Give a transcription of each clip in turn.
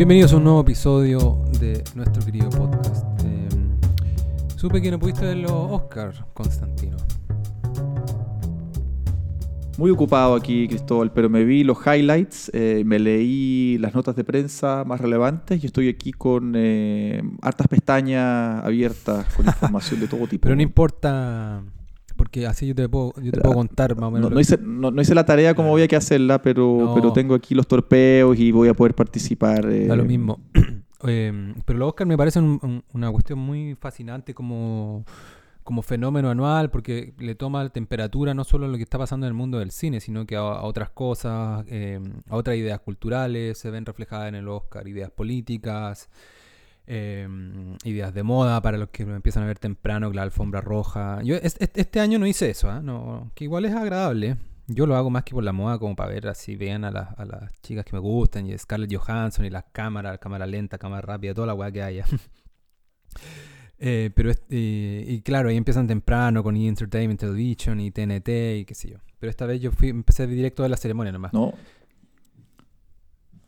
Bienvenidos a un nuevo episodio de nuestro querido podcast. Eh, supe que no pudiste ver los Oscar, Constantino. Muy ocupado aquí, Cristóbal, pero me vi los highlights, eh, me leí las notas de prensa más relevantes y estoy aquí con eh, hartas pestañas abiertas con información de todo tipo. Pero no importa, porque así yo te puedo, yo te puedo contar más o menos. No, no hice, no- no hice la tarea como había que hacerla, pero, pero tengo aquí los torpeos y voy a poder participar. eh, Da lo mismo. Eh, pero los Oscar me parecen un- un- una cuestión muy fascinante como, como fenómeno anual, porque le toma temperatura no solo a lo que está pasando en el mundo del cine, sino que a, a otras cosas, eh, a otras ideas culturales, se ven reflejadas en el Oscar, ideas políticas, eh, ideas de moda para los que lo empiezan a ver temprano, la alfombra roja. Yo es- es- este año no hice eso, ¿ah? no, que igual es agradable. Yo lo hago más que por la moda, como para ver así, vean a, las- a las chicas que me gustan, y Scarlett Johansson, y las cámaras, cámara lenta, cámara rápida, toda la weá que haya. Eh, pero es- eh, y claro, ahí empiezan temprano con! Entertainment Television y TNT y qué sé yo. Pero esta vez yo fui, empecé directo de la ceremonia nomás. No.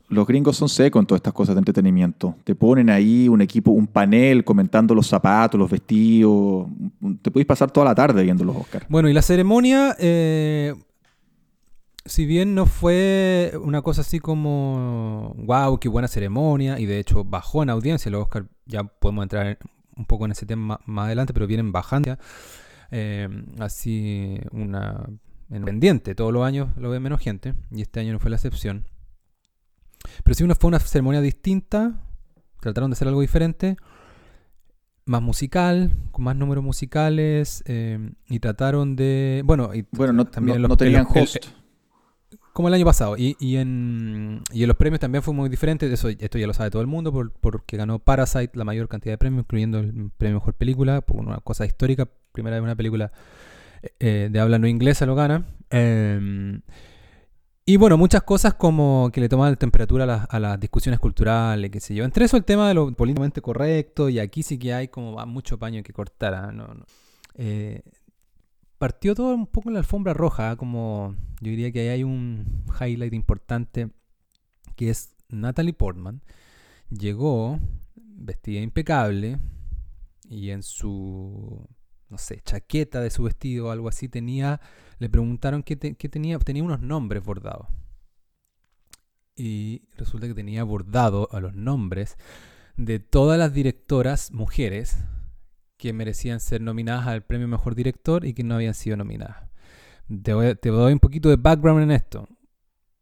Los gringos son secos en todas estas cosas de entretenimiento. Te ponen ahí un equipo, un panel comentando los zapatos, los vestidos. Te puedes pasar toda la tarde viendo los Oscars. Bueno, y la ceremonia, eh, si bien no fue una cosa así como, wow, qué buena ceremonia, y de hecho bajó en audiencia los Oscar, ya podemos entrar en- un poco en ese tema ma- más adelante, pero vienen bajando. eh, así una en pendiente, todos los años lo ve menos gente, y este año no fue la excepción. Pero sí una, fue una ceremonia distinta, trataron de hacer algo diferente, más musical, con más números musicales, eh, y trataron de... Bueno, y Bueno, no, también no- los- no tenían el- host. como el año pasado. Y, y en, y en los premios también fue muy diferente. Eso, esto ya lo sabe todo el mundo por- porque ganó Parasite la mayor cantidad de premios, incluyendo el premio Mejor Película, por una cosa histórica. Primera vez una película eh, de habla no inglesa lo gana. Eh, y bueno, muchas cosas como que le toman temperatura a las, a las discusiones culturales, qué sé yo. Entre eso el tema de lo políticamente correcto, y aquí sí que hay como va mucho paño que cortar. ¿ah? Eh, partió todo un poco en la alfombra roja, ¿ah? como yo diría que ahí hay un highlight importante que es Natalie Portman. Llegó vestida impecable y en su, no sé, chaqueta de su vestido o algo así tenía, le preguntaron qué, te- qué tenía, tenía unos nombres bordados. Y resulta que tenía bordado a los nombres de todas las directoras mujeres que merecían ser nominadas al premio Mejor Director y que no habían sido nominadas. Te, voy- te doy un poquito de background en esto.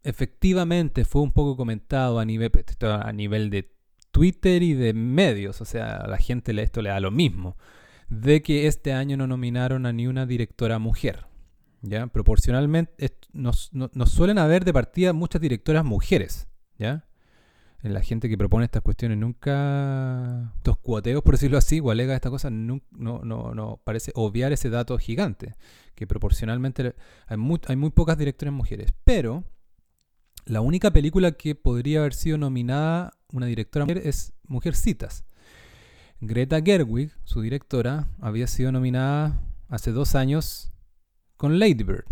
Efectivamente fue un poco comentado a nivel, a nivel de Twitter y de medios, o sea, a la gente esto le da lo mismo, de que este año no nominaron a ni una directora mujer. ¿ya? Proporcionalmente, nos, no- nos suelen haber de partida muchas directoras mujeres, ¿ya? La gente que propone estas cuestiones nunca, estos cuoteos, por decirlo así, o alega esta cosa, nun- no, no, no parece obviar ese dato gigante, que proporcionalmente hay muy, hay muy pocas directoras mujeres. Pero la única película que podría haber sido nominada una directora mujer es Mujercitas. Greta Gerwig, su directora, había sido nominada hace dos años con Lady Bird.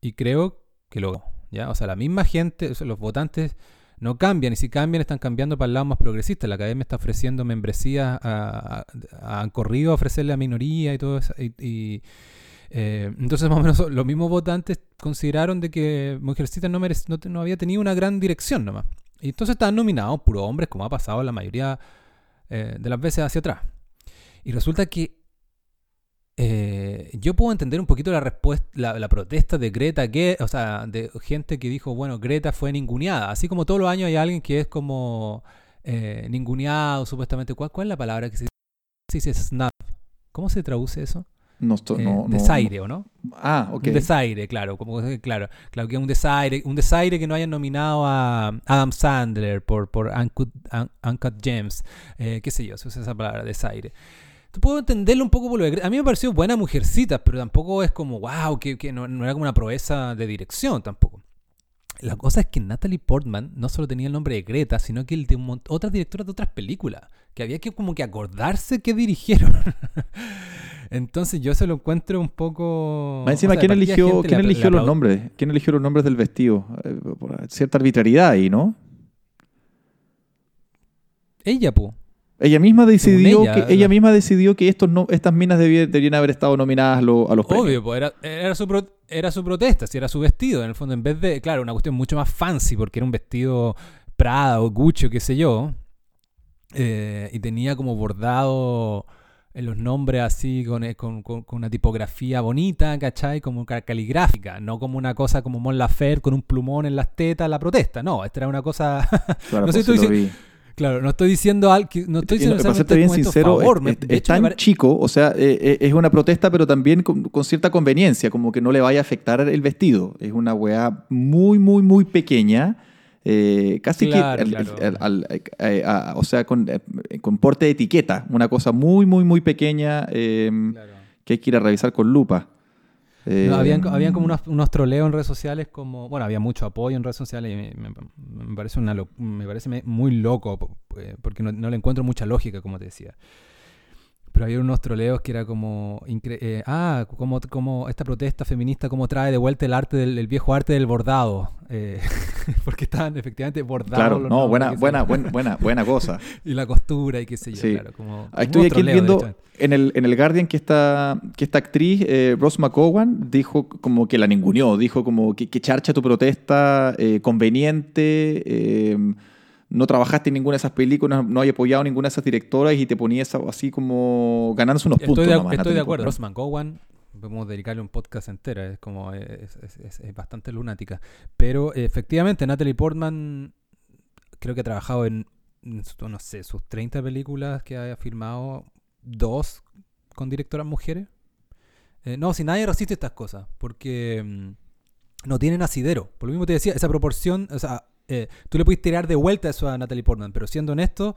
Y creo que lo ¿ya? O sea, la misma gente, los votantes no cambian, y si cambian están cambiando para el lado más progresista. La academia está ofreciendo membresía, a- a- han corrido a ofrecerle a minoría y todo eso. Y, eh, entonces, más o menos, los mismos votantes consideraron de que Mujercitas no, no, no había tenido una gran dirección nomás. Y entonces estaban nominados puros hombres, como ha pasado la mayoría eh, de las veces hacia atrás. Y resulta que eh, yo puedo entender un poquito la respuesta, la, protesta de Greta, que, o sea, de gente que dijo, bueno, Greta fue ninguneada. Así como todos los años hay alguien que es como eh, ninguneado, supuestamente. ¿Cuál, cuál es la palabra que se dice? Snap. ¿Cómo se traduce eso? No, Eh, no- desaire, ¿o no? Ah, ok. Un desaire, claro, como que- claro, claro que un desaire, un desaire que no hayan nominado a Adam Sandler por, por Uncut, Un- Uncut Gems, eh, qué sé yo, se usa esa palabra, desaire. Tú puedo entenderlo un poco por lo Gre- A mí me pareció buena mujercita, pero tampoco es como, wow, que, que no, no era como una proeza de dirección tampoco. La cosa es que Natalie Portman no solo tenía el nombre de Greta, sino que el de otras directoras de otras películas, que había que como que acordarse que dirigieron. Entonces yo se lo encuentro un poco... Más encima, o sea, ¿quién eligió, gente ¿quién eligió los nombres? ¿Quién eligió los nombres del vestido? Eh, por cierta arbitrariedad ahí, ¿no? Ella, pu. Ella misma decidió ella, que ella la- misma decidió que estos no, estas minas debía- deberían haber estado nominadas a, lo- a los premios. Obvio, pues era, era, su pro- era su protesta, si era su vestido. En el fondo, en vez de, claro, una cuestión mucho más fancy, porque era un vestido Prada o Gucci o qué sé yo. eh, y tenía como bordado en los nombres así, con, eh, con- con- con una tipografía bonita, ¿cachai? Como ca- caligráfica, no como una cosa como Mon Laferte con un plumón en las tetas, la protesta. No, esta era una cosa. Claro, no sé, pues. Claro, no estoy diciendo al, que- no estoy diciendo para serte bien sincero, favor, es, tan pare- chico, o sea, eh, eh, es una protesta, pero también con, con cierta conveniencia, como que no le vaya a afectar el vestido. Es una weá muy, muy, muy pequeña, eh, casi Claro, que, al- claro. al- al- a- o sea, con, eh, con porte de etiqueta, una cosa muy, muy, muy pequeña eh, Claro. que hay que ir a revisar con lupa. Eh, No, habían, habían como unos, unos troleos en redes sociales, como bueno, había mucho apoyo en redes sociales y me, parece una me parece muy loco eh, porque no, no le encuentro mucha lógica, como te decía. Pero había unos troleos que era como, eh, ah, como, como esta protesta feminista, como trae de vuelta el arte del el viejo arte del bordado, eh, porque estaban efectivamente bordados. Claro, los no, buena, buena, buena, buena, buena cosa. y la costura y qué sé yo, Sí. claro, como, Ah, Estoy aquí viendo en el, en el Guardian que esta, que esta actriz, eh, Rose McGowan, dijo como que la ninguneó, dijo como que, que charcha tu protesta, eh, conveniente, no trabajaste en ninguna de esas películas, no hay apoyado ninguna de esas directoras y te ponías así como ganándose unos puntos. Estoy de, nomás, estoy de acuerdo. Portman. Rosman Gowan, podemos dedicarle un podcast entero, es como es, es- es- es bastante lunática. Pero efectivamente, Natalie Portman creo que ha trabajado en, en su- no sé, sus 30 películas que haya filmado, dos con directoras mujeres. Eh, no, si nadie resiste estas cosas, porque mm, no tienen asidero. Por lo mismo te decía, esa proporción, o sea, eh, tú le puedes tirar de vuelta eso a Natalie Portman, pero siendo honesto,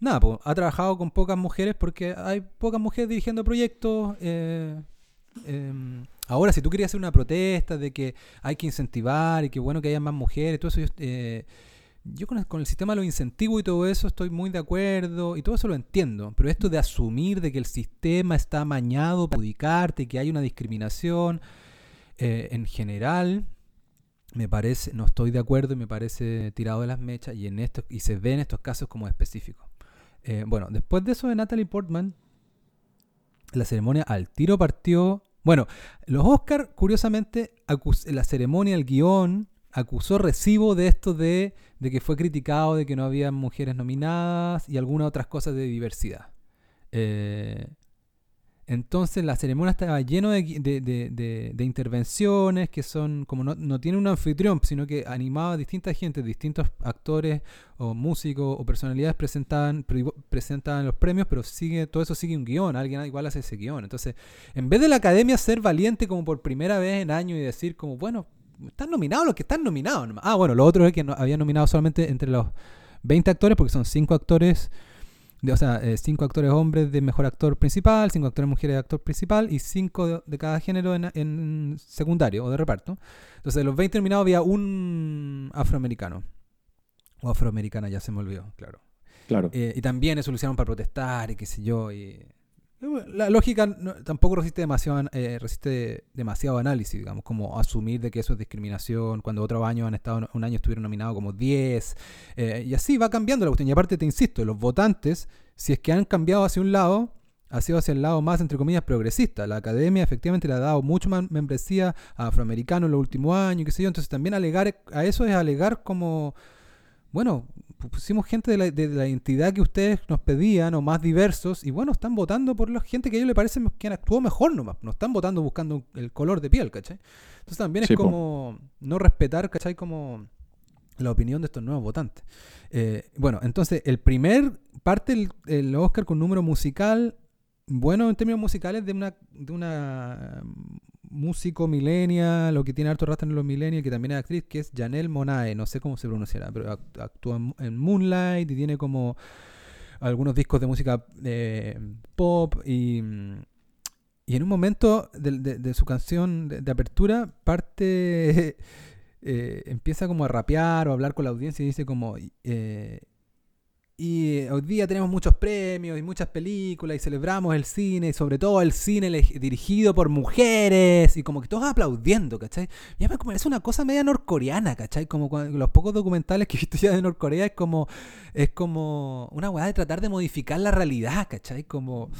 nada, ha trabajado con pocas mujeres porque hay pocas mujeres dirigiendo proyectos. eh, em, ahora, si tú querías hacer una protesta de que hay que incentivar y que bueno que haya más mujeres, todo eso, yo, eh, con el, sistema de los incentivos y todo eso estoy muy de acuerdo y todo eso lo entiendo, pero esto de asumir de que el sistema está amañado para perjudicarte, que hay una discriminación en general, me parece, no estoy de acuerdo y me parece tirado de las mechas y en estos y se ve en estos casos como específicos. Eh, bueno, después de eso de Natalie Portman, la ceremonia al tiro partió. Bueno, los Oscar, curiosamente, la ceremonia, el guion, acusó recibo de esto de, de que fue criticado, de que no había mujeres nominadas y algunas otras cosas de diversidad. Eh, entonces la ceremonia estaba lleno de, de- de- intervenciones que son, como no, no tiene un anfitrión, sino que animaba a distintas gente, distintos actores o músicos o personalidades presentaban, pre- presentaban los premios, pero sigue, todo eso sigue un guion, alguien igual hace ese guion. Entonces, en vez de la academia ser valiente como por primera vez en años y decir como, bueno, están nominados los que están nominados. Ah, bueno, lo otro es que no, había nominado solamente entre los 20 actores, porque son 5 actores de- o sea, eh, cinco actores hombres de mejor actor principal, cinco actores mujeres de actor principal y cinco de, de cada género en, en secundario o de reparto. Entonces, de los 20 nominados había un afroamericano. O afroamericana, ya se me olvidó, claro. Claro. Eh, y también eso lo hicieron para protestar y qué sé yo. Y, la lógica tampoco resiste demasiado, eh, resiste demasiado análisis, digamos, como asumir de que eso es discriminación, cuando otros años han estado, un año estuvieron nominados como 10, eh, y así va cambiando la cuestión. Y aparte te insisto, los votantes, si es que han cambiado hacia un lado, ha sido hacia el lado más, entre comillas, progresista. La academia efectivamente le ha dado mucho más membresía a afroamericanos en los últimos años, qué sé yo. Entonces también alegar a eso es alegar como, bueno, pu- pusimos gente de la, de la identidad que ustedes nos pedían o más diversos y bueno, están votando por la gente que a ellos les parece que actuó mejor nomás. No están votando buscando el color de piel, ¿cachai? Entonces también Sí, es po. como no respetar, ¿cachai? Como la opinión de estos nuevos votantes. Eh, bueno, entonces el primer parte el, el Oscar con número musical, bueno en términos musicales, de una, de una músico millennial, lo que tiene harto rastro en los millennials, que también es actriz, que es Janelle Monae, no sé cómo se pronunciará, pero act- actúa en, Moonlight y tiene como algunos discos de música eh, pop y, y en un momento de, de- su canción de, apertura parte eh, empieza como a rapear o hablar con la audiencia y dice como eh, y hoy día tenemos muchos premios y muchas películas y celebramos el cine y sobre todo el cine dirigido por mujeres y como que todos aplaudiendo, ¿cachai? Ya parece una cosa media norcoreana, ¿cachai? Como los pocos documentales que he visto ya de Norcorea es como, es como una weá de tratar de modificar la realidad, ¿cachai? Como...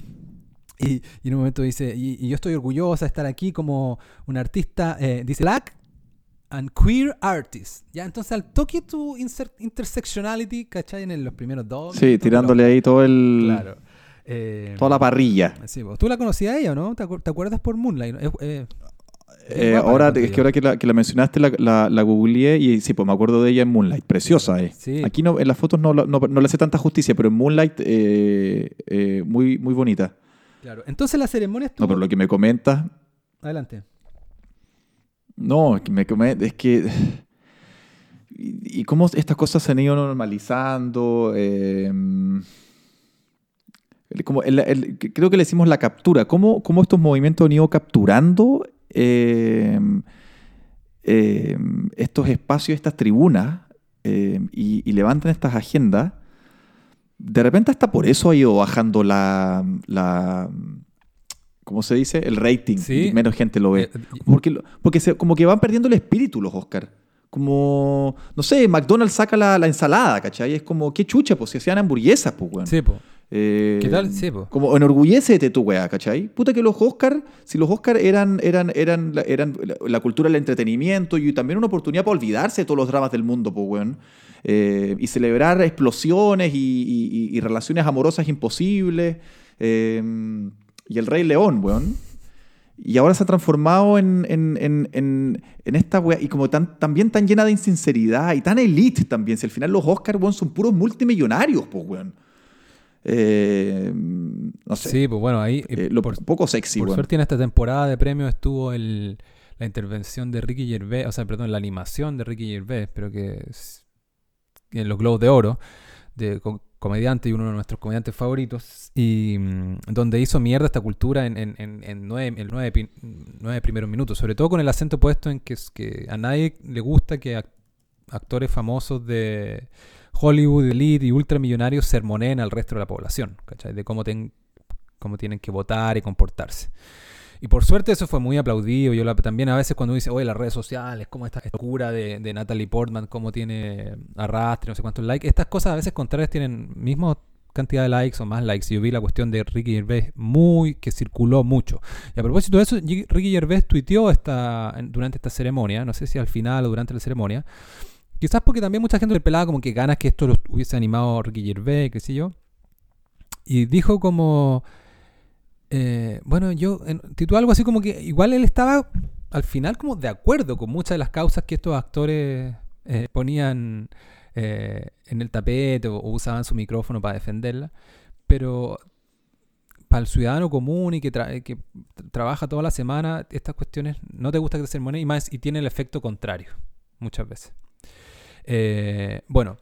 Y, en un momento dice, y, yo estoy orgullosa de estar aquí como un artista, eh, dice Black and queer artist. Ya, entonces al toque tu intersectionality, ¿cachai? En los primeros dos. Sí, tirándole ahí todo el. Claro. Eh, toda la parrilla. Sí, ¿Tú la conocías a ella o no? ¿Te, acuerdas por Moonlight? Eh, eh, ahora, es que ahora que la, que la mencionaste, la, la, googleé y sí, pues me acuerdo de ella en Moonlight. Preciosa, eh. Aquí no, en las fotos no, no, no, le hace tanta justicia, pero en Moonlight, muy, muy bonita. Claro. Entonces la ceremonia estuvo... No, pero lo que me comenta... Adelante. No, me, es que y, cómo estas cosas se han ido normalizando. Em, como creo que le decimos la captura. ¿Cómo, cómo estos movimientos han ido capturando em, em, estos espacios, estas tribunas, y, levantan estas agendas? De repente hasta por eso ha ido bajando la ¿cómo se dice? El rating. Menos gente lo ve. Eh, porque, porque como que van perdiendo el espíritu los Oscar. Como, no sé, McDonald's saca la, ensalada, ¿cachai? Es como, qué chucha, pues si hacían hamburguesas, pues, weón. Sí, pues. ¿Qué tal? Sí, pues. Como enorgullecete tu weá, ¿cachai? Puta que los Oscar, si los Oscar eran, eran, eran, eran la cultura del entretenimiento y también una oportunidad para olvidarse de todos los dramas del mundo, pues, weón. Eh, y celebrar explosiones y, y, relaciones amorosas imposibles. Eh, y el Rey León, weón. Y ahora se ha transformado en, esta weá. Y como tan, también tan llena de insinceridad y tan elite también. Si al final los Oscars, weón, son puros multimillonarios, pues, weón. Eh, no sé. Sí, pues bueno, ahí. Eh, lo poco sexy, Por suerte en esta temporada de premios estuvo el, la intervención de Ricky Gervais, o sea, perdón, la animación de Ricky Gervais, pero que en los Globos de Oro, de, comediante y uno de nuestros comediantes favoritos, y mm, donde hizo mierda esta cultura en, en, en, nueve, nueve, primeros minutos, sobre todo con el acento puesto en que, que a nadie le gusta que actores famosos de Hollywood, elite y ultramillonarios sermoneen al resto de la población, ¿cachai? De cómo, ten, cómo tienen que votar y comportarse. Y por suerte eso fue muy aplaudido. Yo también a veces cuando dice, oye, las redes sociales, cómo esta locura de, de, Natalie Portman, cómo tiene arrastre, no sé cuántos likes. Estas cosas a veces contrarias tienen mismo cantidad de likes o más likes. Yo vi la cuestión de Ricky Gervais muy, que circuló mucho. Y a propósito de eso, Ricky Gervais tuiteó esta, durante esta ceremonia, no sé si al final o durante la ceremonia, quizás porque también mucha gente le pelaba como que ganas que esto lo hubiese animado Ricky Gervais, qué sé yo. Y dijo como eh, bueno, yo titulé algo así como que igual él estaba al final como de acuerdo con muchas de las causas que estos actores eh, ponían eh, en el tapete o, usaban su micrófono para defenderla, pero para el ciudadano común y que, trabaja toda la semana, estas cuestiones no te gusta que te sermonen y más y tiene el efecto contrario muchas veces. bueno,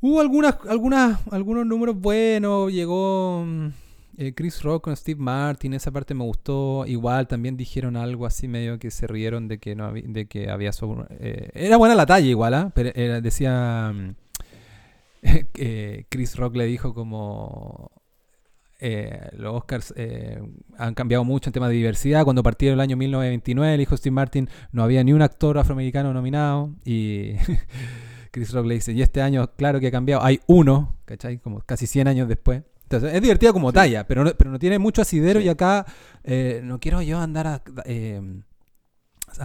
hubo algunas, algunas, algunos números buenos, llegó... Mm, eh, Chris Rock con Steve Martin, esa parte me gustó. Igual también dijeron algo así medio que se rieron de que no había, de que había eh, era buena la talla igual, ¿ah? Pero decía mm, Chris Rock le dijo como eh, los Oscars han cambiado mucho en tema de diversidad. Cuando partieron el año 1929, el hijo Steve Martin, no había ni un actor afroamericano nominado. Y Chris Rock le dice, y este año, claro que ha cambiado, hay uno, ¿cachai? Como casi 100 años después. Entonces, es divertido como talla, pero no, pero no tiene mucho asidero y acá eh, no quiero yo andar eh,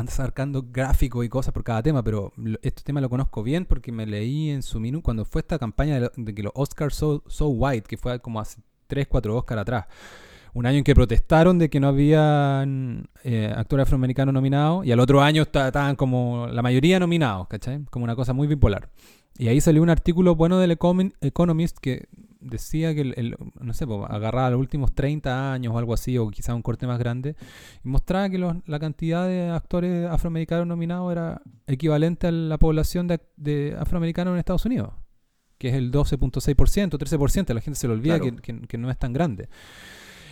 sacando gráficos y cosas por cada tema, pero este tema lo conozco bien porque me leí en su minuto cuando fue esta campaña de, que los Oscars so, so, White, que fue como hace 3, 4 Oscars atrás. Un año en que protestaron de que no habían eh, actores afroamericanos nominados y al otro año estaban como la mayoría nominados, ¿cachai? Como una cosa muy bipolar. Y ahí salió un artículo bueno del Economist que decía que, el, no sé, pues, agarraba los últimos 30 años o algo así, o quizá un corte más grande, y mostraba que la cantidad de actores afroamericanos nominados era equivalente a la población de, afroamericanos en Estados Unidos, que es el 12.6%, 13%, la gente se le olvida que, no es tan grande.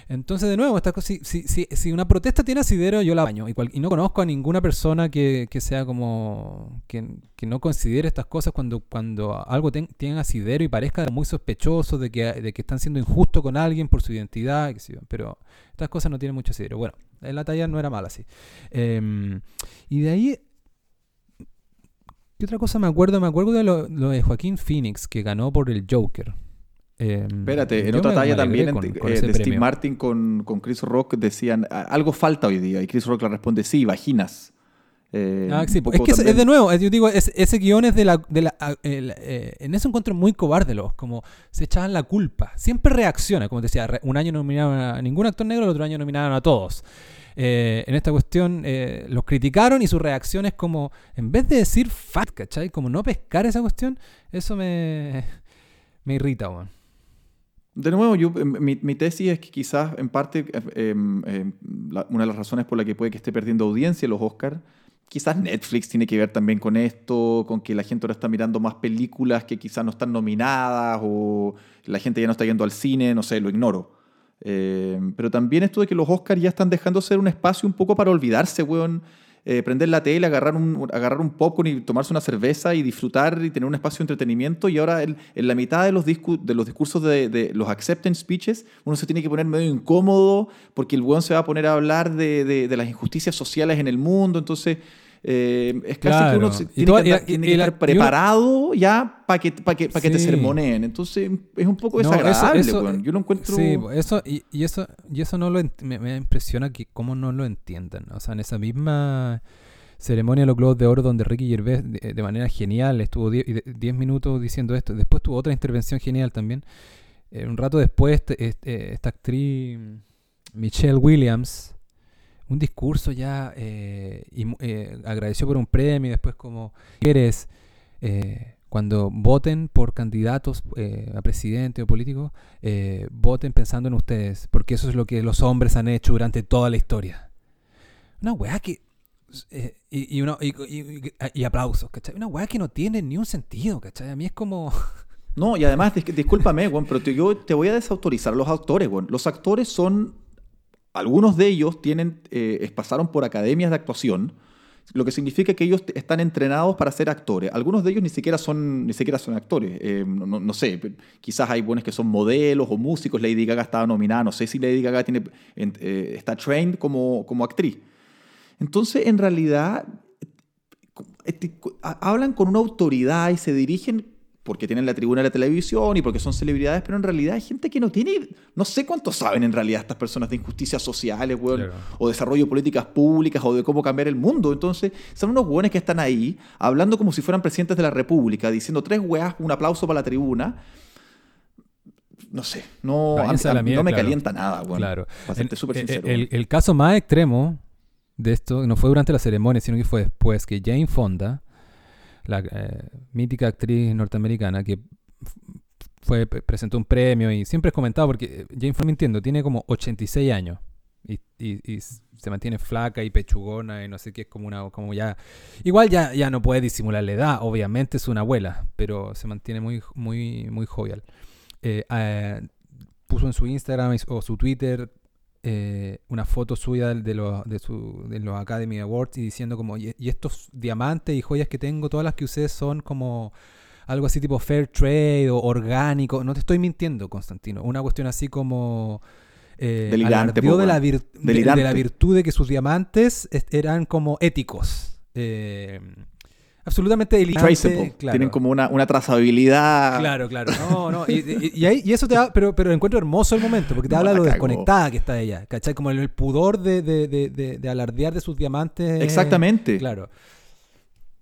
Entonces, de nuevo, esta cosa, si, si, si, si una protesta tiene asidero, yo la baño. Y, no conozco a ninguna persona que, que sea como. Que, que no considere estas cosas cuando, cuando algo tiene asidero y parezca muy sospechoso de que, de que están siendo injustos con alguien por su identidad. Pero estas cosas no tienen mucho asidero. Bueno, en la talla no era mala así. Em, y de ahí. ¿Qué otra cosa me acuerdo? Me acuerdo de lo de Joaquín Phoenix, que ganó por el Joker. Em, Espérate, en otra talla también con- en- con eh, de Steve premio. Martin con, con Chris Rock decían "A- algo falta hoy día y Chris Rock le responde sí, vaginas. Eh, Ah, sí, es que es, de nuevo, yo digo, es- ese guion es de la... De la el, eh, en eso encuentro muy cobarde los, como se echaban la culpa. Siempre reacciona, como te decía, un año nominaron a ningún actor negro, el otro año nominaron a todos. Eh, en esta cuestión eh, los criticaron y su reacción es como, en vez de decir fat, ¿cachai? Como no pescar esa cuestión, eso me, me irrita, weón. De nuevo, yo, eh, mi, mi tesis es que quizás en parte eh, la- una de las razones por la que puede que esté perdiendo audiencia los Oscars, quizás Netflix tiene que ver también con esto, con que la gente ahora está mirando más películas que quizás no están nominadas o la gente ya no está yendo al cine, no sé, lo ignoro. Eh, pero también esto de que los Oscars ya están dejando ser un espacio un poco para olvidarse, weón. Eh, prender la tele, agarrar un, agarrar un y tomarse una cerveza y disfrutar y tener un espacio de entretenimiento. Y ahora en la mitad de los, de los discursos de, de los acceptance speeches, uno se tiene que poner medio incómodo porque el weón se va a poner a hablar de, de- de las injusticias sociales en el mundo. Entonces, eh, es casi Claro. que uno se- tiene toda- que, andar- y- tiene y que la- estar preparado ya para que, pa que, pa que te sermoneen. Entonces, es un poco No, eso- desagradable, eso-. Yo lo encuentro... Sí, eso, y, y eso, y eso no lo me, me impresiona que cómo no lo entiendan. O sea, en esa misma ceremonia de los Globos de Oro donde Ricky Gervais de, de manera genial estuvo 10 minutos diciendo esto. Después tuvo otra intervención genial también. Eh, un rato después, este- este- esta actriz Michelle Williams, un discurso ya eh, y eh, agradeció por un premio y después como quieres eh, cuando voten por candidatos eh, a presidente o político, voten pensando en ustedes, porque eso es lo que los hombres han hecho durante toda la historia. Una weá que... y, y, uno- y- aplausos, ¿cachai? Una weá que no tiene ni un sentido, ¿cachai? A mí es como... No, y además, dis- discúlpame, weón, pero te, yo te voy a desautorizar a los actores, weón. Los actores son, algunos de ellos tienen, eh, pasaron por academias de actuación, lo que significa que ellos están entrenados para ser actores. Algunos de ellos ni siquiera son, ni siquiera son actores. Eh, no, no- sé, quizás hay buenos que son modelos o músicos. Lady Gaga estaba nominada, no sé si Lady Gaga tiene, en- eh, está trained como, como actriz. Entonces, en realidad, hablan con una autoridad y se dirigen porque tienen la tribuna de la televisión y porque son celebridades, pero en realidad hay gente que no tiene, no sé cuánto saben en realidad estas personas de injusticias sociales, weón, Claro. o desarrollo de políticas públicas o de cómo cambiar el mundo. Entonces, son unos weones que están ahí hablando como si fueran presidentes de la República, diciendo tres weas, un aplauso para la tribuna. No sé, no, a- no me claro. calienta nada, weón. claro. Para súper sincero. el caso más extremo de esto no fue durante la ceremonia, sino que fue después que Jane Fonda, la eh, mítica actriz norteamericana que fue pre- presentó un premio y siempre es comentado porque eh, Jane Fonda mintiendo tiene como 86 años y, y- y se mantiene flaca y pechugona y no sé qué es como una como ya igual ya ya no puede disimular la edad obviamente es una abuela pero se mantiene muy muy muy jovial. Eh, puso en su Instagram o su Twitter eh, una foto suya de los, de, su- de los Academy Awards y diciendo como, y, y estos diamantes y joyas que tengo, todas las que usé son como algo así tipo fair trade o orgánico. No te estoy mintiendo, Constantino. Una cuestión así como... Eh, Delirante, po, de, la de- de la virtud de que sus diamantes eran como éticos. Eh, absolutamente delirante. Traceable. claro. Tienen como una, una trazabilidad. Claro, claro. No, no. Y, y- y ahí- y eso te da, pero, pero encuentro hermoso el momento, porque te No, habla lo desconectada que está ella. ¿Cachai? Como el, el pudor de, de, de, de- de alardear de sus diamantes. Exactamente. Claro.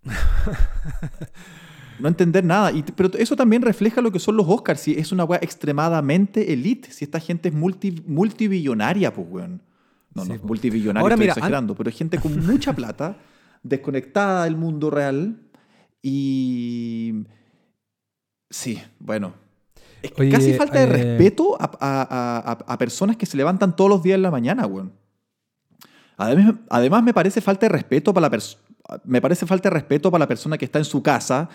No entender nada. Y, pero eso también refleja lo que son los Oscars. Si es una weá extremadamente elite. Si esta gente es multi, multibillonaria, pues, weón. No, Sí, no, po. multibillonaria, estoy mira, an- exagerando. Pero es gente con mucha plata, desconectada del mundo real. Y. Sí, bueno. Es que Oye, casi falta de eh, respeto a, a- a- a- a personas que se levantan todos los días en la mañana, weón. Además, además me parece falta de respeto para la pers- me parece falta de respeto para la persona que está en su casa,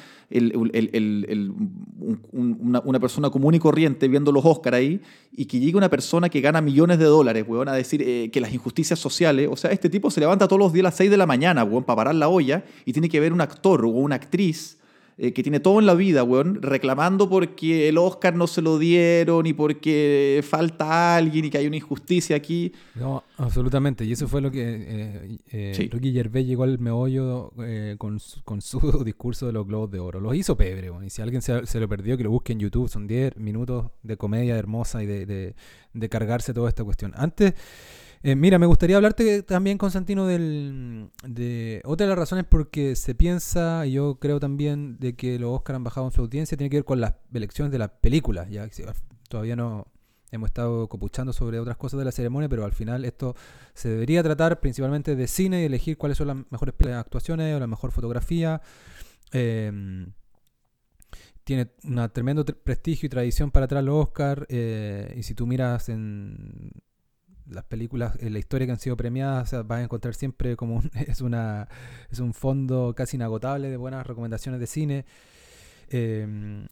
una, persona común y corriente viendo los Oscars ahí, y que llegue una persona que gana millones de dólares, weón, a decir eh, que las injusticias sociales, o sea, este tipo se levanta todos los días a las 6 de la mañana, weón, para parar la olla, y tiene que ver un actor o una actriz eh, que tiene todo en la vida, weón, reclamando porque el Oscar no se lo dieron y porque falta alguien y que hay una injusticia aquí. No, absolutamente. Y eso fue lo que eh, eh Ricky Gervais llegó al meollo eh, con, con, su discurso de los Globos de Oro. Los hizo pebre, weón. Y si alguien se, se, lo perdió, que lo busque en YouTube. Son 10 minutos de comedia hermosa y de, de, de cargarse toda esta cuestión. Antes... Eh, mira, me gustaría hablarte también, Constantino, del, de otra de las razones porque se piensa, y yo creo también, de que los Oscar han bajado en su audiencia, tiene que ver con las elecciones de las películas. Ya todavía no hemos estado copuchando sobre otras cosas de la ceremonia, pero al final esto se debería tratar principalmente de cine y elegir cuáles son las mejores actuaciones o la mejor fotografía. Em, tiene un tremendo prestigio y tradición para atrás los Oscar. Eh, y si tú miras en las películas, en la historia que han sido premiadas, vas a encontrar siempre como un, es, una, es un fondo casi inagotable de buenas recomendaciones de cine. Eh,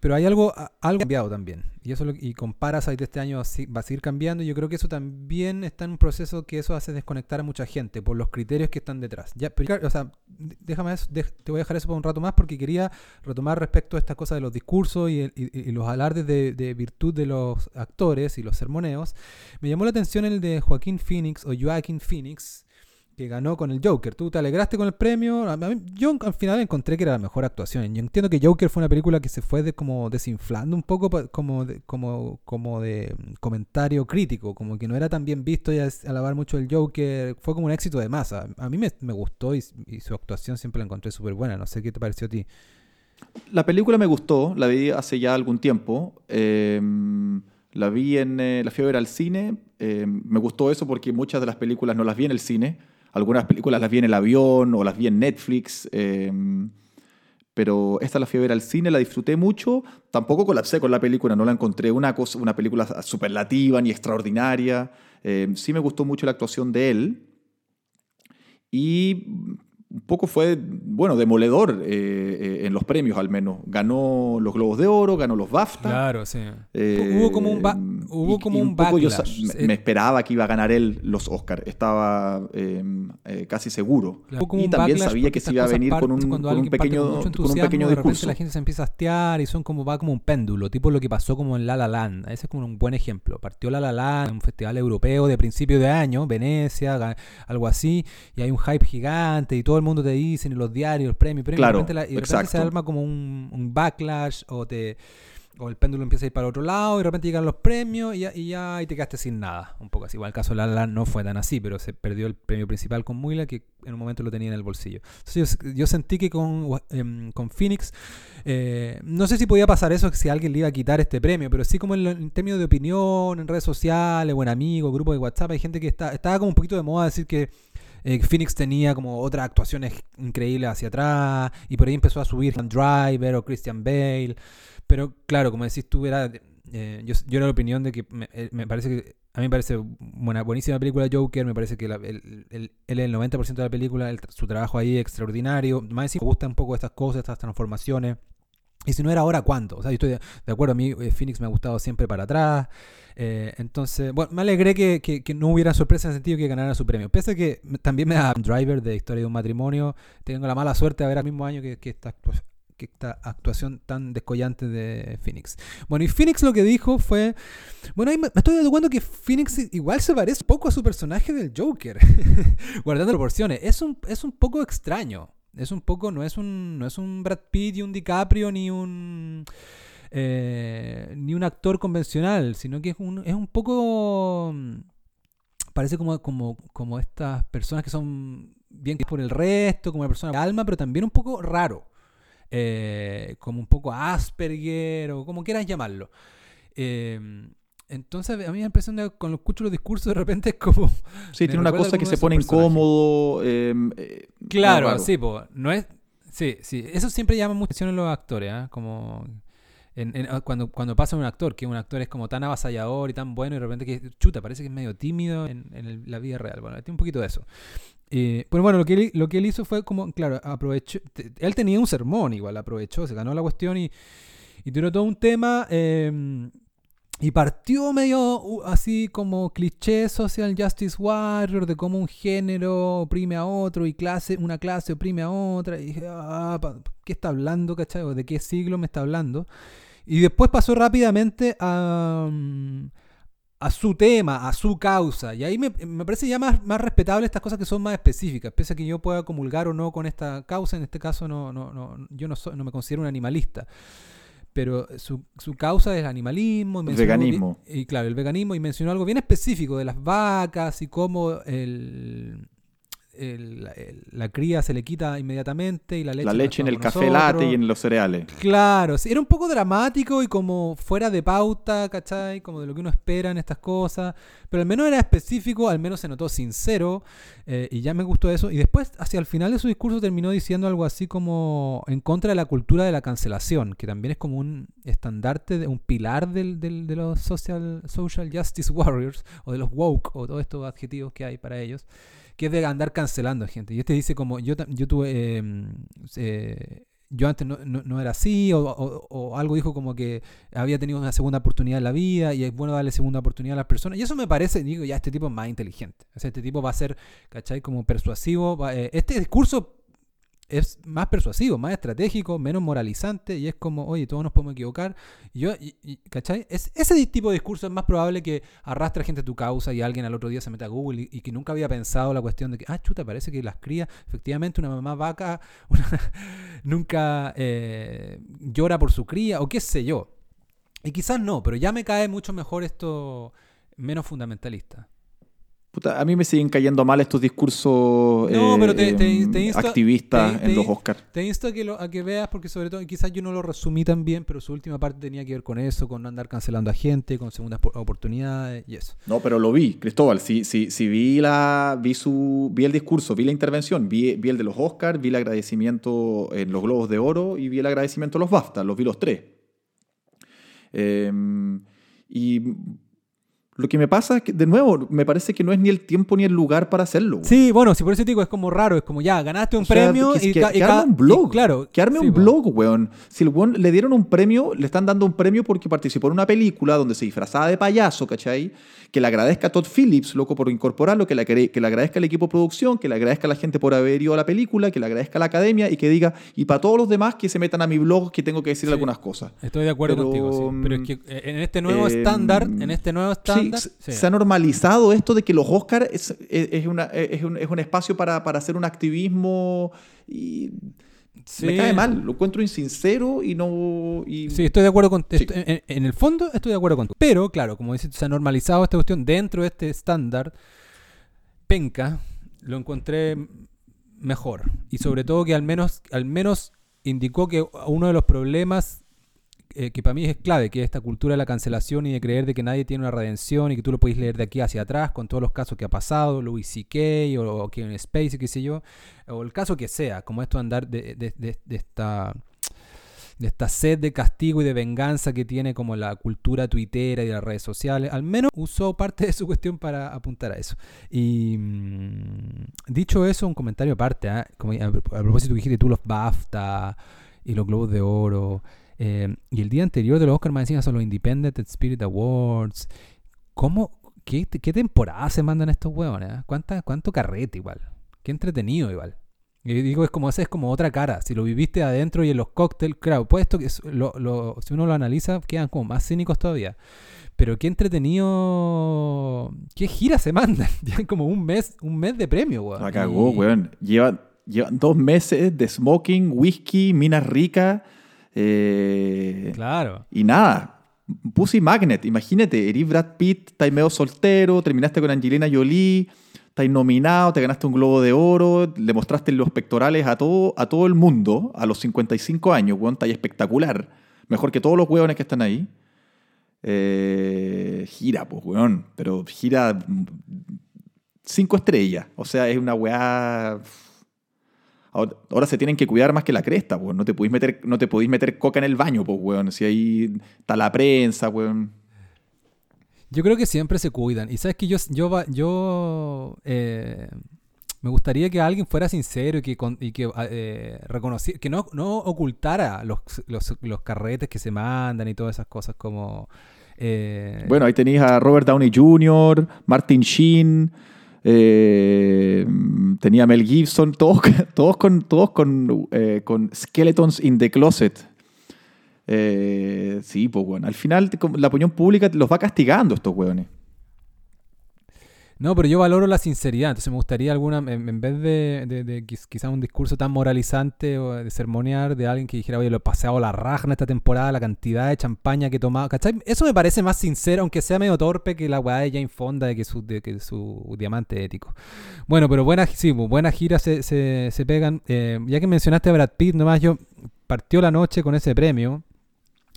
pero hay algo, algo cambiado también. Y eso y con Parasite este año va a seguir cambiando. Y yo creo que eso también está en un proceso que eso hace desconectar a mucha gente por los criterios que están detrás. Ya, o sea, déjame te voy a dejar eso por un rato más porque quería retomar respecto a esta cosa de los discursos y, los alardes de, de, virtud de los actores y los sermoneos. Me llamó la atención el de Joaquín Phoenix o Joaquín Phoenix que ganó con el Joker. ¿Tú te alegraste con el premio? yo al final encontré que era la mejor actuación. Yo entiendo que Joker fue una película que se fue de, como desinflando un poco como de, como, como de comentario crítico, como que no era tan bien visto y alabar mucho el Joker. Fue como un éxito de masa. A mí me, gustó y, su actuación siempre la encontré súper buena. No sé qué te pareció a ti. La película me gustó, la vi hace ya algún tiempo. Em, la vi en eh, la fiebre al cine. Em, me gustó eso porque muchas de las películas no las vi en el cine algunas películas las vi en el avión o las vi en Netflix. Em, pero esta la fui a ver al cine, la disfruté mucho. Tampoco colapsé con la película, no la encontré una, cosa, una película superlativa ni extraordinaria. Em, sí me gustó mucho la actuación de él. Y un poco fue, bueno, demoledor eh, eh, en los premios al menos. Ganó los Globos de Oro, ganó los BAFTA. Claro, sí. Eh, hubo como un, hubo como un, poco yo me, esperaba que iba a ganar él los Oscars. Estaba em, casi seguro. Y también sabía que se iba a venir con un, con un pequeño, con un pequeño discurso. la gente se empieza a hastear y son como, va como un péndulo, tipo lo que pasó como en La La Land. Ese es como un buen ejemplo. Partió La La Land, un festival europeo de principio de año, Venecia, algo así, y hay un hype gigante y todo el mundo te dicen, y los diarios, los premios, premios claro, y de repente, se arma como un, backlash o te o el péndulo empieza a ir para otro lado y de repente llegan los premios y ya, y ya y te quedaste sin nada. Un poco así. Igual el caso de La no fue tan así, pero se perdió el premio principal con Muila que en un momento lo tenía en el bolsillo. Entonces yo, sentí que con, em, con Phoenix, eh, no sé si podía pasar eso, si alguien le iba a quitar este premio, pero sí como en, términos de opinión, en redes sociales, buen amigo, grupo de WhatsApp, hay gente que está, estaba como un poquito de moda decir que eh, Phoenix tenía como otras actuaciones increíbles hacia atrás y por ahí empezó a subir Driver o Christian Bale. Pero claro, como decís tú, era, eh, yo, era la opinión de que me, eh, parece que a mí me parece una buenísima película Joker, me parece que él es el 90% de la película, su trabajo ahí extraordinario. Más me gusta un poco estas cosas, estas transformaciones. Y si no era ahora, ¿cuánto? O sea, yo estoy de, acuerdo, a mí Phoenix me ha gustado siempre para atrás. Eh, entonces, bueno, me alegré que, que, no hubiera sorpresa en el sentido que ganara su premio. Pese a que también me da Driver de Historia de un Matrimonio. Tengo la mala suerte de ver al mismo año que, que esta, que esta actuación tan descollante de Phoenix. Bueno, y Phoenix lo que dijo fue. Bueno, ahí me, estoy dando que Phoenix igual se parece poco a su personaje del Joker. Guardando proporciones. Es un, es un poco extraño. Es un poco, no es un, no es un Brad Pitt y un DiCaprio ni un eh, ni un actor convencional, sino que es un, es un poco... Mm, parece como, como, como estas personas que son bien por el resto, como una persona calma, pero también un poco raro. Eh, como un poco Asperger o como quieras llamarlo. Em, entonces a mí me da la impresión de cuando escucho los discursos de repente es como... Sí, tiene una cosa que se pone incómodo. Em, eh, claro, sí, no es... Sí, sí, eso siempre llama mucha atención en los actores, ¿ah? como Ah, cuando, cuando pasa un actor, que un actor es como tan avasallador y tan bueno y de repente que chuta, parece que es medio tímido en, la vida real. Bueno, tiene un poquito de eso. Eh, pues bueno, lo que, él, lo que él hizo fue como, claro, aprovechó. Él tenía un sermón igual, aprovechó, se ganó la cuestión y, y tiró todo un tema. Em, y partió medio así como cliché social justice warrior de cómo un género oprime a otro y clase, una clase oprime a otra. Y dije, ah, ¿qué está hablando, cachai? ¿De qué siglo me está hablando? Y después pasó rápidamente a, mm, a su tema, a su causa. Y ahí me, parece ya más, más respetable estas cosas que son más específicas. Pese a que yo pueda comulgar o no con esta causa, en este caso no, no, no, yo no, no me considero un animalista pero su, su, causa es el animalismo. el veganismo. Y, claro, el veganismo. Y mencionó algo bien específico de las vacas y cómo el, la cría se le quita inmediatamente y la leche. La leche en el café latte y en los cereales. Claro, sí, era un poco dramático y como fuera de pauta, ¿cachai? Como de lo que uno espera en estas cosas. Pero al menos era específico, al menos se notó sincero eh, y ya me gustó eso. Y después, hacia el final de su discurso, terminó diciendo algo así como en contra de la cultura de la cancelación, que también es como un estandarte, un pilar del, de los social, social justice warriors o de los woke o todos estos adjetivos que hay para ellos que es de andar cancelando gente. Y este dice como, yo, yo tuve, em, yo antes no, era así, o, algo dijo como que había tenido una segunda oportunidad en la vida y es bueno darle segunda oportunidad a las personas. Y eso me parece, digo, ya este tipo es más inteligente. este tipo va a ser, ¿cachai? Como persuasivo. Eh, este discurso es más persuasivo, más estratégico, menos moralizante y es como, oye, todos nos podemos equivocar. Y yo, ¿cachai? Es, ese tipo de discurso es más probable que arrastre gente a tu causa y alguien al otro día se meta a Google y, que nunca había pensado la cuestión de que, ah, chuta, parece que las crías, efectivamente, una mamá vaca nunca eh, llora por su cría o qué sé yo. Y quizás no, pero ya me cae mucho mejor esto menos fundamentalista a mí me siguen cayendo mal estos discursos eh, activistas en los Oscars. Te insto a que, a que veas, porque sobre todo, quizás yo no lo resumí tan bien, pero su última parte tenía que ver con eso, con andar cancelando a gente, con segundas oportunidades y eso. No, pero lo vi, Cristóbal. Si, si, si vi, la, vi, su, vi el discurso, vi la intervención, vi, vi el de los Oscars, vi el agradecimiento en los Globos de Oro y vi el agradecimiento en los BAFTA, los vi los tres. Em, y lo que me pasa es que, de nuevo, me parece que no es ni el tiempo ni el lugar para hacerlo. Sí, bueno, si por eso te digo, es como raro, es como ya, ganaste un premio y, que, que, arme un blog. claro. Que arme un blog, weón. Si el weón le dieron un premio, le están dando un premio porque participó en una película donde se disfrazaba de payaso, ¿cachai? Que le agradezca a Todd Phillips, loco, por incorporarlo, que le, que le agradezca al equipo de producción, que le agradezca a la gente por haber ido a la película, que le agradezca a la academia y que diga, y para todos los demás que se metan a mi blog que tengo que decir algunas cosas. Estoy de acuerdo contigo, sí. Pero es que eh, en este nuevo em, estándar, en este nuevo estándar se ha normalizado esto de que los Oscars es, es, una, es, un, es un, espacio para, para, hacer un activismo y me cae mal, lo encuentro insincero y no... Y... Sí, estoy de acuerdo con... En, en, el fondo estoy de acuerdo con... Pero, claro, como dices, se ha normalizado esta cuestión dentro de este estándar, penca, lo encontré mejor. Y sobre todo que al menos, al menos indicó que uno de los problemas eh, que para mí es clave, que es esta cultura de la cancelación y de creer de que nadie tiene una redención y que tú lo puedes leer de aquí hacia atrás con todos los casos que ha pasado, Louis C.K. o, o Kevin Spacey, qué sé yo, o el caso que sea, como esto andar de, de, de, esta de esta sed de castigo y de venganza que tiene como la cultura tuitera y las redes sociales, al menos usó parte de su cuestión para apuntar a eso. Y mm, dicho eso, un comentario aparte, ¿eh? como a, propósito dijiste tú los BAFTA y los Globos de Oro, eh, y el día anterior de los Oscars, más encima, son los Independent Spirit Awards. ¿Cómo, qué, qué temporada se mandan estos huevones? Eh? ¿Cuánto carrete igual? Qué entretenido igual. Y digo, es como, es como otra cara. Si lo viviste adentro y en los cócteles, claro, puesto que si uno lo analiza, quedan como más cínicos todavía. Pero qué entretenido. ¿Qué gira se mandan? Llevan como un mes, un mes de premio, weón. La cagó, weón. Llevan, llevan dos meses de smoking, whisky, minas ricas eh, claro. Y nada. Pussy Magnet, imagínate, eres Brad Pitt, estás medio soltero, terminaste con Angelina Jolie, estás nominado, te ganaste un globo de oro, le mostraste los pectorales a todo, a todo el mundo a los 55 años, weón, estás espectacular. Mejor que todos los hueones que están ahí. Eh, gira, pues, weón. Pero gira cinco estrellas. O sea, es una weá Ahora, se tienen que cuidar más que la cresta, weón. No te podéis meter, no te podéis meter coca en el baño, pues, weón. Si ahí está la prensa, weón. Yo creo que siempre se cuidan. Y sabes que yo, yo, yo eh, me gustaría que alguien fuera sincero y que, y que eh, reconociera, que no, no ocultara los, los, los, carretes que se mandan y todas esas cosas como... Eh, bueno, ahí tenéis a Robert Downey Jr., Martin Sheen, eh, tenía Mel Gibson, todos, todos, con, todos con, con Skeletons in the Closet. sí, pues bueno, al final la opinión pública los va castigando estos hueones. No, pero yo valoro la sinceridad, entonces me gustaría alguna, en, vez de, de, quizás un discurso tan moralizante o de sermonear de alguien que dijera, oye, lo he paseado la raja en esta temporada, la cantidad de champaña que he tomado, ¿cachai? Eso me parece más sincero, aunque sea medio torpe que la weá de Jane Fonda de que su, diamante ético. Bueno, pero buenas, sí, buenas giras se, se, pegan. Eh, ya que mencionaste a Brad Pitt, nomás yo partió la noche con ese premio.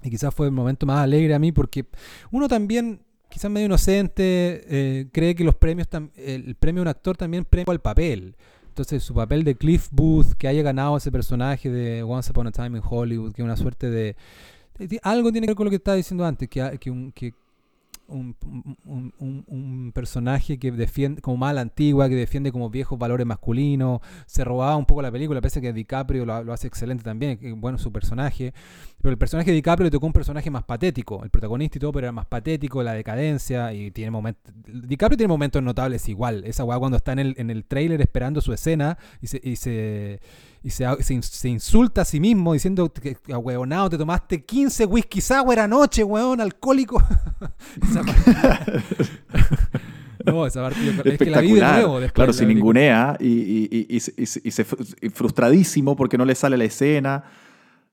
Y quizás fue el momento más alegre a mí porque uno también quizás medio inocente, eh, cree que los premios, el premio a un actor también premio al papel. Entonces su papel de Cliff Booth, que haya ganado ese personaje de Once Upon a Time in Hollywood, que es una suerte de, Algo tiene que ver con lo que estaba diciendo antes, que, un, que un, personaje que defiende como mala antigua, que defiende como viejos valores masculinos, se robaba un poco la película, parece que DiCaprio lo, hace excelente también, que bueno su personaje, pero el personaje de DiCaprio le tocó un personaje más patético, el protagonista y todo, pero era más patético, la decadencia, y tiene momentos, DiCaprio tiene momentos notables igual, esa weá cuando está en el, en el trailer esperando su escena y se, y se y se, se, insulta a sí mismo diciendo que, huevonado, te tomaste 15 whisky sour anoche, weón, alcohólico. no, esa parte es que la vi de nuevo Claro, sin ningunea y, y, y, y, se, frustradísimo porque no le sale la escena.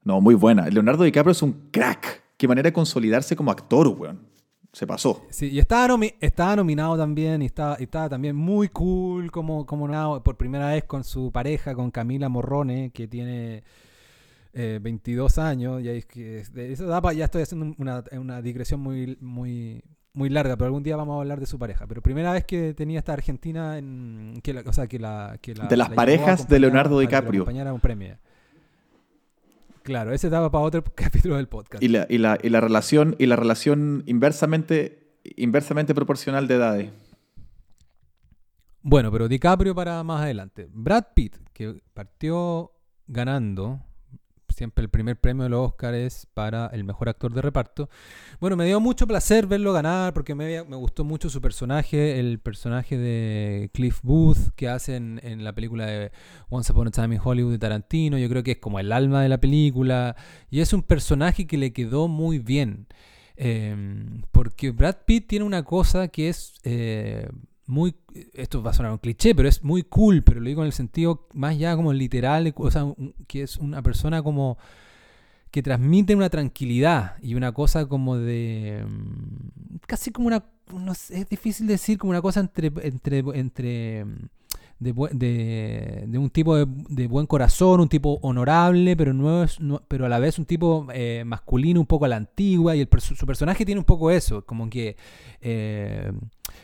No, muy buena. Leonardo DiCaprio es un crack. Qué manera de consolidarse como actor, weón se pasó. Sí, y estaba, estaba nominado también, y estaba, estaba también muy cool como, como por primera vez con su pareja, con Camila Morrone, que tiene 22 eh, años. Y es que de esa etapa ya estoy haciendo una, una, digresión muy, muy, muy larga, pero algún día vamos a hablar de su pareja. Pero primera vez que tenía esta Argentina, en, que la, o sea, que la... Que de las parejas de Leonardo DiCaprio. acompañar un premio. Claro, ese daba para otro capítulo del podcast. Y la, y la, y la relación, y la relación inversamente, inversamente proporcional de edades. Bueno, pero DiCaprio para más adelante. Brad Pitt, que partió ganando siempre el primer premio de los Oscar es para el mejor actor de reparto. Bueno, me dio mucho placer verlo ganar porque me, me gustó mucho su personaje, el personaje de Cliff Booth que hace en, la película de Once Upon a Time in Hollywood de Tarantino. Yo creo que es como el alma de la película y es un personaje que le quedó muy bien. Em, porque Brad Pitt tiene una cosa que es eh, muy, esto va a sonar un cliché, pero es muy cool, pero lo digo en el sentido más ya como literal, o sea, que es una persona como que transmite una tranquilidad y una cosa como de, mm, casi como una, no sé, es difícil decir, como una cosa entre, entre, entre de, de, un tipo de, buen corazón, un tipo honorable, pero, no es, pero a la vez un tipo eh, masculino un poco a la antigua. Y el, su personaje tiene un poco eso, como que eh,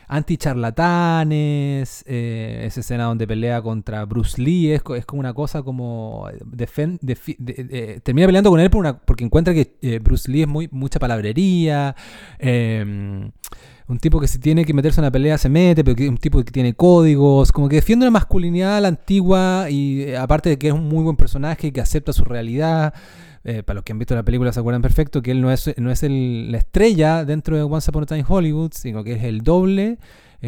anti-charlatanes, eh, esa escena donde pelea contra Bruce Lee, es, es como una cosa como... termina peleando con él porque encuentra que Bruce Lee es muy, mucha palabrería. Un tipo que si tiene que meterse en una pelea se mete, pero que un tipo que tiene códigos, como que defiende una masculinidad la antigua y eh, aparte de que es un muy buen personaje que acepta su realidad. Eh, para los que han visto la película se acuerdan perfecto que él no es, no es la estrella dentro de Once Upon a Time Hollywood, sino que es el doble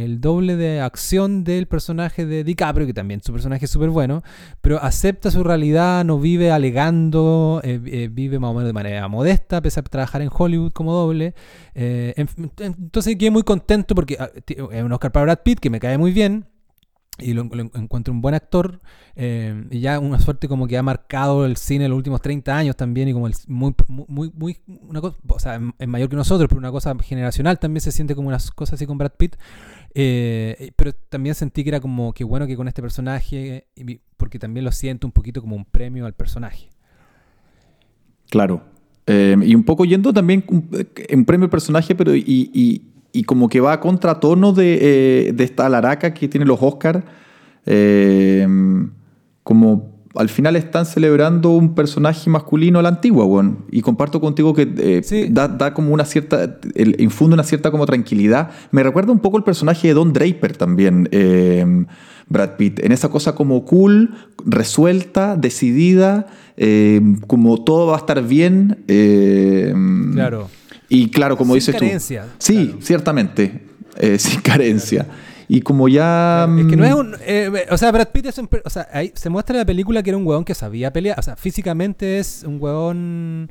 el doble de acción del personaje de DiCaprio, que también su personaje es súper bueno, pero acepta su realidad, no vive alegando, eh, eh, vive más o menos de manera modesta, pese a trabajar en Hollywood como doble. Eh, entonces quedé muy contento porque ah, es un Oscar para Brad Pitt, que me cae muy bien y lo, encuentro un buen actor y ya una suerte como que ha marcado el cine en los últimos 30 años también y como el, muy, muy, muy una cosa, o sea, es mayor que nosotros, pero una cosa generacional también se siente como unas cosas así con Brad Pitt eh, pero también sentí que era como que bueno que con este personaje, porque también lo siento un poquito como un premio al personaje. Claro. Eh, y un poco yendo también un, premio al personaje, pero y, como que va a contratono de, eh, de esta alaraca que tiene los Oscars. como al final están celebrando un personaje masculino a la antigua, bueno, y comparto contigo que eh, da, como una cierta, infunde una cierta como tranquilidad. Me recuerda un poco el personaje de Don Draper también, eh, Brad Pitt, en esa cosa como cool, resuelta, decidida, eh, como todo va a estar bien. eh, Claro. Y claro, como Sin dices carencia, tú. Sí, claro. ciertamente, eh, sin carencia. Y como ya... Es que no es mm, un. eh, o sea, Brad Pitt es un. O sea, ahí se muestra en la película que era un huevón que sabía pelear. O sea, físicamente es un huevón.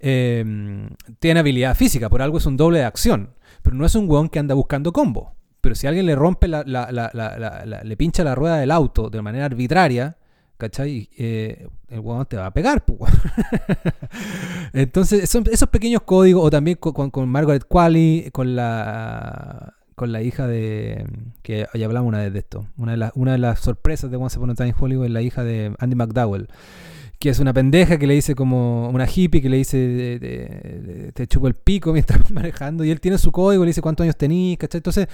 eh, tiene habilidad física, por algo es un doble de acción. Pero no es un huevón que anda buscando combo. Pero si alguien le rompe la, la- la- la- la- la- le pincha la rueda del auto de manera arbitraria, ¿cachai? Eh, el huevón te va a pegar. Entonces, son esos pequeños códigos, o también con, Margaret Qualley, con la con la hija de que ya hablamos una vez de esto. Una de, las una de las sorpresas de Once Upon a Time in Hollywood es la hija de Andy McDowell, que es una pendeja que le dice como una hippie que le dice te chupo el pico mientras manejando y él tiene su código, le dice cuántos años tenís, ¿cachai? Entonces,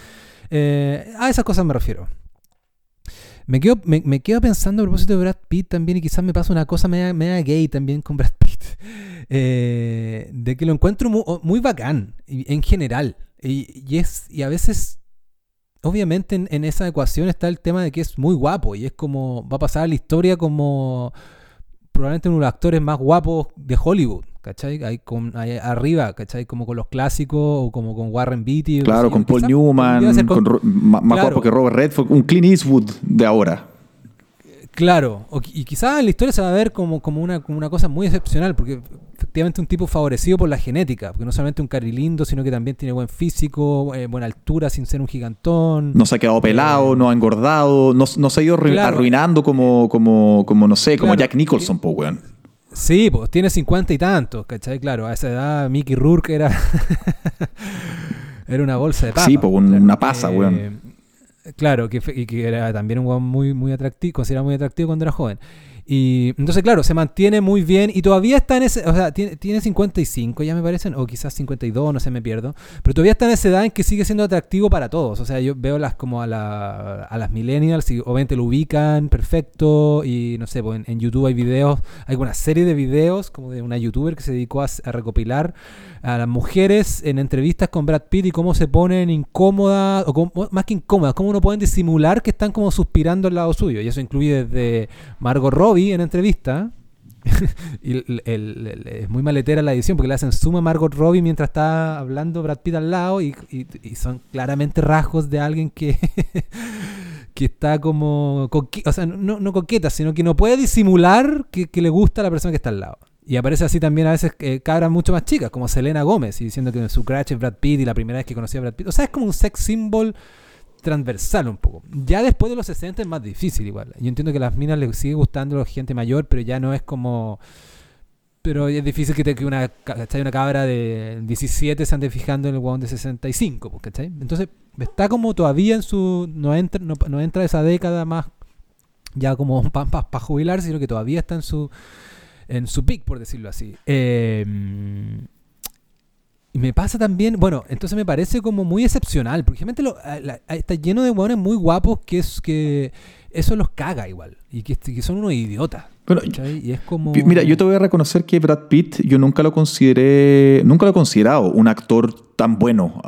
eh, a esas cosas me refiero. Me quedo, me, me quedo pensando a propósito de Brad Pitt también, y quizás me pasa una cosa media, media gay también con Brad Pitt, eh, de que lo encuentro muy, muy bacán en general. Y, y es, y a veces, obviamente, en, en esa ecuación está el tema de que es muy guapo y es como, va a pasar a la historia como probablemente uno de los actores más guapos de Hollywood. ¿Cachai? Ahí, con, arriba, ¿cachai? Como con los clásicos o como con Warren Beatty. Claro, con Paul Quizás Newman, con más Claro. guapo que Robert Redford, un Clint Eastwood de ahora. Claro, o y quizás en la historia se va a ver como, como, una, como una cosa muy excepcional, porque efectivamente un tipo favorecido por la genética, porque no solamente un cari lindo, sino que también tiene buen físico, eh, buena altura sin ser un gigantón. No se ha quedado pelado, no ha engordado, no, no se ha ido Claro. arruinando como, como, como, no sé, como Claro. Jack Nicholson, po, weón. Sí, pues tiene cincuenta y tantos, ¿cachai? Claro, a esa edad Mickey Rourke era, era una bolsa de papa. Sí, pues, un- Claro, una pasa, weón. Claro, que, y que era también un weón muy, muy atractivo, considerado muy atractivo cuando era joven. Y entonces, claro, se mantiene muy bien y todavía está en ese, o sea, tiene, tiene 55 ya me parecen, o quizás 52, no sé, me pierdo, pero todavía está en esa edad en que sigue siendo atractivo para todos. O sea, yo veo las como a, la, a las millennials y obviamente lo ubican perfecto y no sé, pues en, YouTube hay videos, hay una serie de videos como de una youtuber que se dedicó a, a recopilar a las mujeres en entrevistas con Brad Pitt y cómo se ponen incómodas, o cómo- más que incómodas, cómo no pueden disimular que están como suspirando al lado suyo. Y eso incluye desde Margot Robbie en entrevista. y es muy maletera la edición porque le hacen suma a Margot Robbie mientras está hablando Brad Pitt al lado y, y- son claramente rasgos de alguien que, que está como, o sea, no, no coqueta, sino que no puede disimular que, que le gusta a la persona que está al lado. Y aparece así también a veces eh, cabras mucho más chicas, como Selena Gómez, y diciendo que su crush es Brad Pitt y la primera vez que conocí a Brad Pitt. O sea, es como un sex symbol transversal un poco. Ya después de los 60 es más difícil igual. Yo entiendo que a las minas les sigue gustando la gente mayor, pero ya no es como... Pero es difícil que, te, que una, una cabra de 17 se ande fijando en el huevón de 65, pues, ¿cachai? Entonces está como todavía en su... No entra, no, no entra esa década más ya como para jubilar, sino que todavía está en su en su pick, por decirlo así. Eh, y me pasa también, bueno, entonces me parece como muy excepcional, porque realmente lo- la- está lleno de hueones muy guapos que es que eso los caga igual, y que, que son unos idiotas. Bueno, y es como... Mira, yo te voy a reconocer que Brad Pitt, yo nunca lo consideré, nunca lo he considerado un actor tan bueno.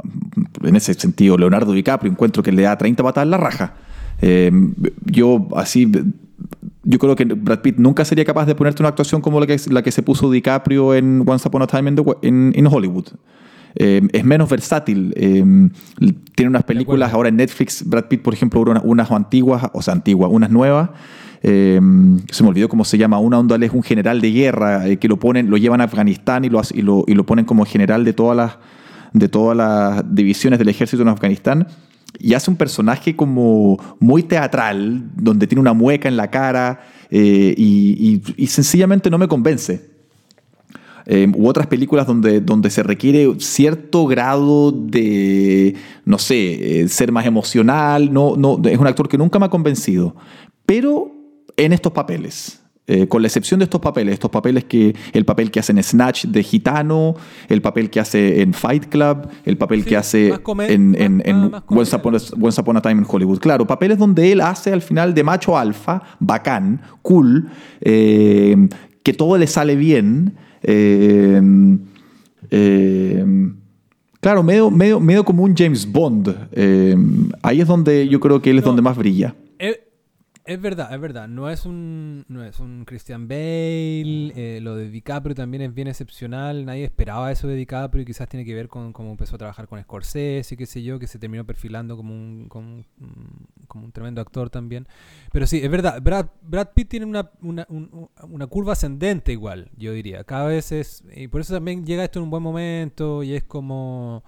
En ese sentido, Leonardo DiCaprio encuentro que le da 30 patadas en la raja. Eh, yo así, yo creo que Brad Pitt nunca sería capaz de ponerte una actuación como la que, la que se puso DiCaprio en Once Upon a Time in, the in- in Hollywood. Eh, es menos versátil. eh, tiene unas películas ahora en Netflix. Brad Pitt, por ejemplo, una- unas antiguas, o sea, antiguas, unas nuevas. eh, se me olvidó cómo se llama. Una él es un general de guerra que lo ponen, lo llevan a Afganistán y lo, y lo, y lo ponen como general de todas las de todas las divisiones del ejército en Afganistán y hace un personaje como muy teatral, donde tiene una mueca en la cara eh, y, sencillamente no me convence. Eh, u otras películas donde, donde se requiere cierto grado de, no sé, eh, ser más emocional. No, no, es un actor que nunca me ha convencido. Pero en estos papeles, eh, con la excepción de estos papeles, estos papeles que, el papel que hace en Snatch de gitano, el papel que hace en Fight Club, el papel Sí, que hace en, en, en Once, Upon a, Once Upon a Time in Hollywood. Claro, papeles donde él hace al final de macho alfa, bacán, cool, eh, que todo le sale bien. eh, claro, medio, medio, medio como un James Bond. ahí es donde yo creo que él es No. donde más brilla. Es, verdad, es verdad. No es un, no es un Christian Bale. eh, lo de DiCaprio también es bien excepcional. Nadie esperaba eso de DiCaprio y quizás tiene que ver con cómo empezó a trabajar con Scorsese y qué sé yo, que se terminó perfilando como un, como, un- como un tremendo actor también. Pero sí, es verdad. Brad, Brad Pitt tiene una, una, un- una curva ascendente igual, yo diría. Cada vez es... Y por eso también llega esto en un buen momento y es como...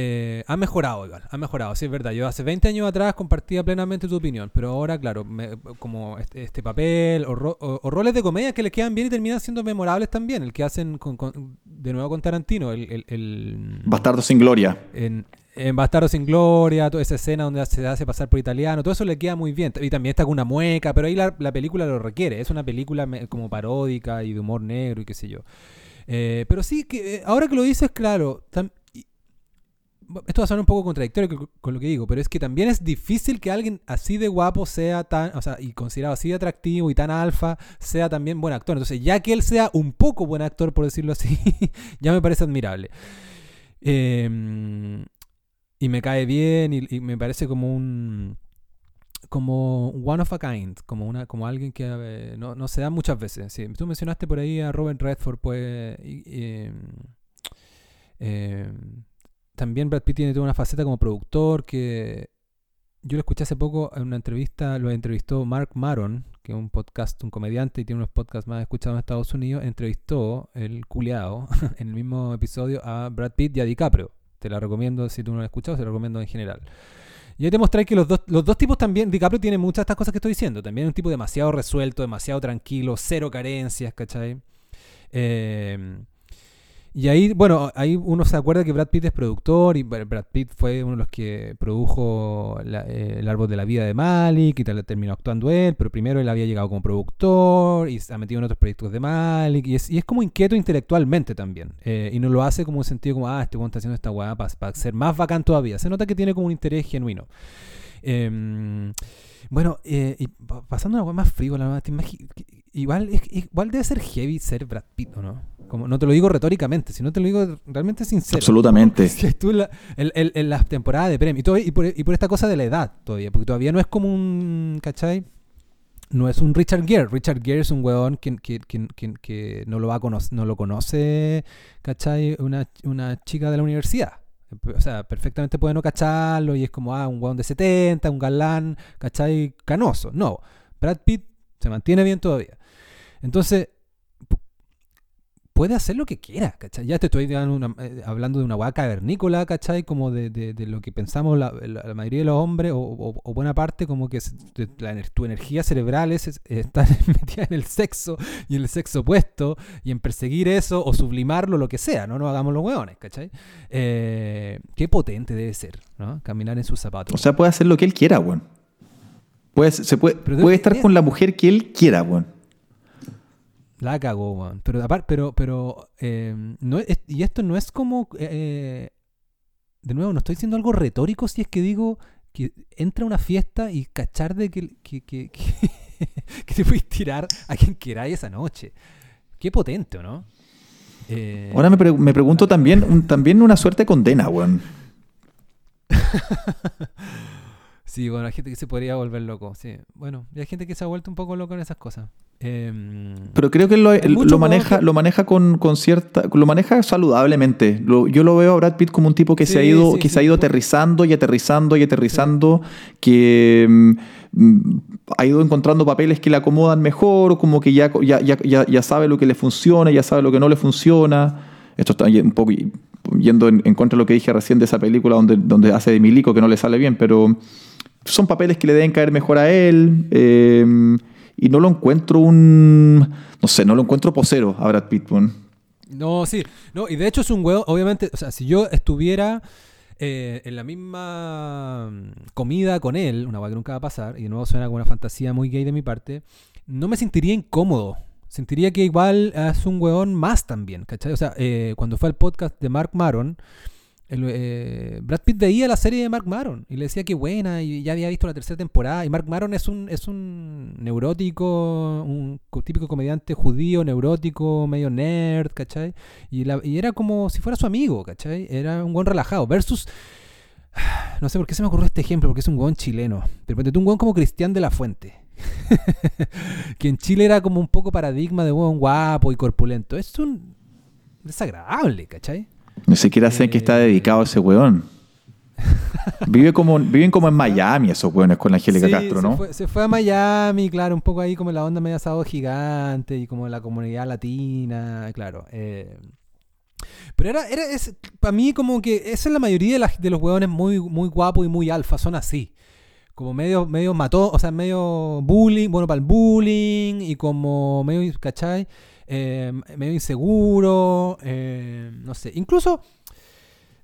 Eh, ha mejorado, igual, ha mejorado, sí, es verdad. Yo hace 20 años atrás compartía plenamente tu opinión, pero ahora, claro, me- como este, este papel o, ro- o- o roles de comedia que le quedan bien y terminan siendo memorables también. El que hacen con, con- de nuevo con Tarantino, el, el, el- Bastardo sin gloria. en, en Bastardo sin Gloria, toda esa escena donde se hace pasar por italiano, todo eso le queda muy bien. Y también está con una mueca, pero ahí la, la película lo requiere. Es una película como paródica y de humor negro y qué sé yo. Eh, pero sí, que eh, ahora que lo dices, claro, tam- esto va a sonar un poco contradictorio con, lo que digo, pero es que también es difícil que alguien así de guapo sea tan, o sea, y considerado así de atractivo y tan alfa, sea también buen actor. Entonces, ya que él sea un poco buen actor, por decirlo así, ya me parece admirable. Eh, y me cae bien y, me parece como un como one of a kind, como una como alguien que eh, no, no se da muchas veces. Sí, tú mencionaste por ahí a Robert Redford, pues y, eh, también Brad Pitt tiene toda una faceta como productor que yo lo escuché hace poco en una entrevista, lo entrevistó Mark Maron, que es un podcast, un comediante y tiene unos podcasts más escuchados en Estados Unidos, entrevistó el culeado en el mismo episodio a Brad Pitt y a DiCaprio. Te la recomiendo si tú no la has escuchado, se la recomiendo en general. Y ahí te mostré que los dos, los dos tipos también, DiCaprio tiene muchas de estas cosas que estoy diciendo. También es un tipo demasiado resuelto, demasiado tranquilo, cero carencias, ¿cachai? Eh, y ahí, bueno, ahí uno se acuerda que Brad Pitt es productor y Brad Pitt fue uno de los que produjo eh, El árbol de la vida de Malik y tal, terminó actuando él, pero primero él había llegado como productor y se ha metido en otros proyectos de Malik y es, y es como inquieto intelectualmente también. eh, y no lo hace como un sentido como, ah, este weón está haciendo esta weá para ser más bacán todavía. Se nota que tiene como un interés genuino. Em, bueno, eh, y pa- pasando a una más frívola, ¿te imagi- que- igual, es- igual debe ser heavy ser Brad Pitt, ¿o no? Como, no te lo digo retóricamente, sino te lo digo realmente sincero. Absolutamente. Tú en la, en las temporadas de premio, y, todo- y por, y por esta cosa de la edad todavía, porque todavía no es como un, ¿cachai? No es un Richard Gere. Richard Gere es un weón que, que, que- que- que no, lo va a cono- no lo conoce, ¿cachai? Una, una chica de la universidad. O sea, perfectamente puede no cacharlo y es como, ah, un weón de 70, un galán, ¿cachai? Canoso. No, Brad Pitt se mantiene bien todavía. Entonces, puede hacer lo que quiera, ¿cachai? Ya te estoy dando una- eh, hablando de una hueá cavernícola, ¿cachai? Como de, de- de lo que pensamos la, la- la mayoría de los hombres, o, o- o buena parte, como que de- la tu energía cerebral es, es- está metida en el sexo y en el sexo opuesto y en perseguir eso o sublimarlo, lo que sea, ¿no? No hagamos los hueones, ¿cachai? Eh, qué potente debe ser, ¿no? Caminar en sus zapatos. O sea, puede hacer lo que él quiera, weón. Puede, se puede, estar con la mujer que él quiera, weón. La cagó, weón. Pero aparte, pero, pero eh, no es- y esto no es como eh, de nuevo, no estoy diciendo algo retórico si es que digo que entra a una fiesta y cachar de que, que, que, que, que te puedes tirar a quien queráis esa noche. Qué potente, ¿o no? Eh, Ahora me, pre- me pregunto también, un- también una suerte de condena, weón. Sí, bueno, hay gente que se podría volver loco, sí. Bueno, y hay gente que se ha vuelto un poco loco en esas cosas. Em, Pero creo que lo, lo maneja, que- lo maneja con, con cierta, lo maneja saludablemente. Lo- yo lo veo a Brad Pitt como un tipo que se ha ido, sí, que sí, se ha ido aterrizando y aterrizando y aterrizando, que mm, mm, ha ido encontrando papeles que le acomodan mejor, como que ya, ya, ya, ya, ya sabe lo que le funciona, ya sabe lo que no le funciona. Esto está un poco yendo en, en contra de lo que dije recién de esa película donde, donde hace de Milico, que no le sale bien, pero son papeles que le deben caer mejor a él. eh, y no lo encuentro un. No sé, no lo encuentro posero a Brad Pitt. No, sí. No, y de hecho es un huevo, obviamente, o sea, si yo estuviera eh, en la misma comida con él, una hueá que nunca va a pasar, y de nuevo suena como una fantasía muy gay de mi parte, no me sentiría incómodo. Sentiría que igual es un hueón más también, ¿cachai? O sea, eh, cuando fue al podcast de Mark Maron, el, eh, Brad Pitt veía la serie de Mark Maron y le decía que buena y ya había visto la tercera temporada. Y Mark Maron es un, es un neurótico, un co- típico comediante judío, neurótico, medio nerd, ¿cachai? Y, era como si fuera su amigo, ¿cachai? Era un buen relajado. Versus No sé por qué se me ocurrió este ejemplo, porque es un hueón chileno. Pero ponte tú un hueón como Cristian de la Fuente. que en Chile era como un poco paradigma de hueón guapo y corpulento. Es un desagradable, ¿cachai? Ni siquiera sé en qué está Eh. dedicado ese weón. Vive como, viven como en Miami esos weones con la Angélica Sí, Castro, ¿no? Se fue, se fue a Miami, claro, un poco ahí como la onda media asado gigante y como la comunidad latina, claro. eh. Pero era, era es, para mí como que esa es la mayoría de los hueones muy, muy guapos y muy alfa, son así. Como medio, medio mató, o sea, medio bullying, bueno, para el bullying y como medio, ¿cachai? Eh, medio inseguro, eh, no sé. Incluso,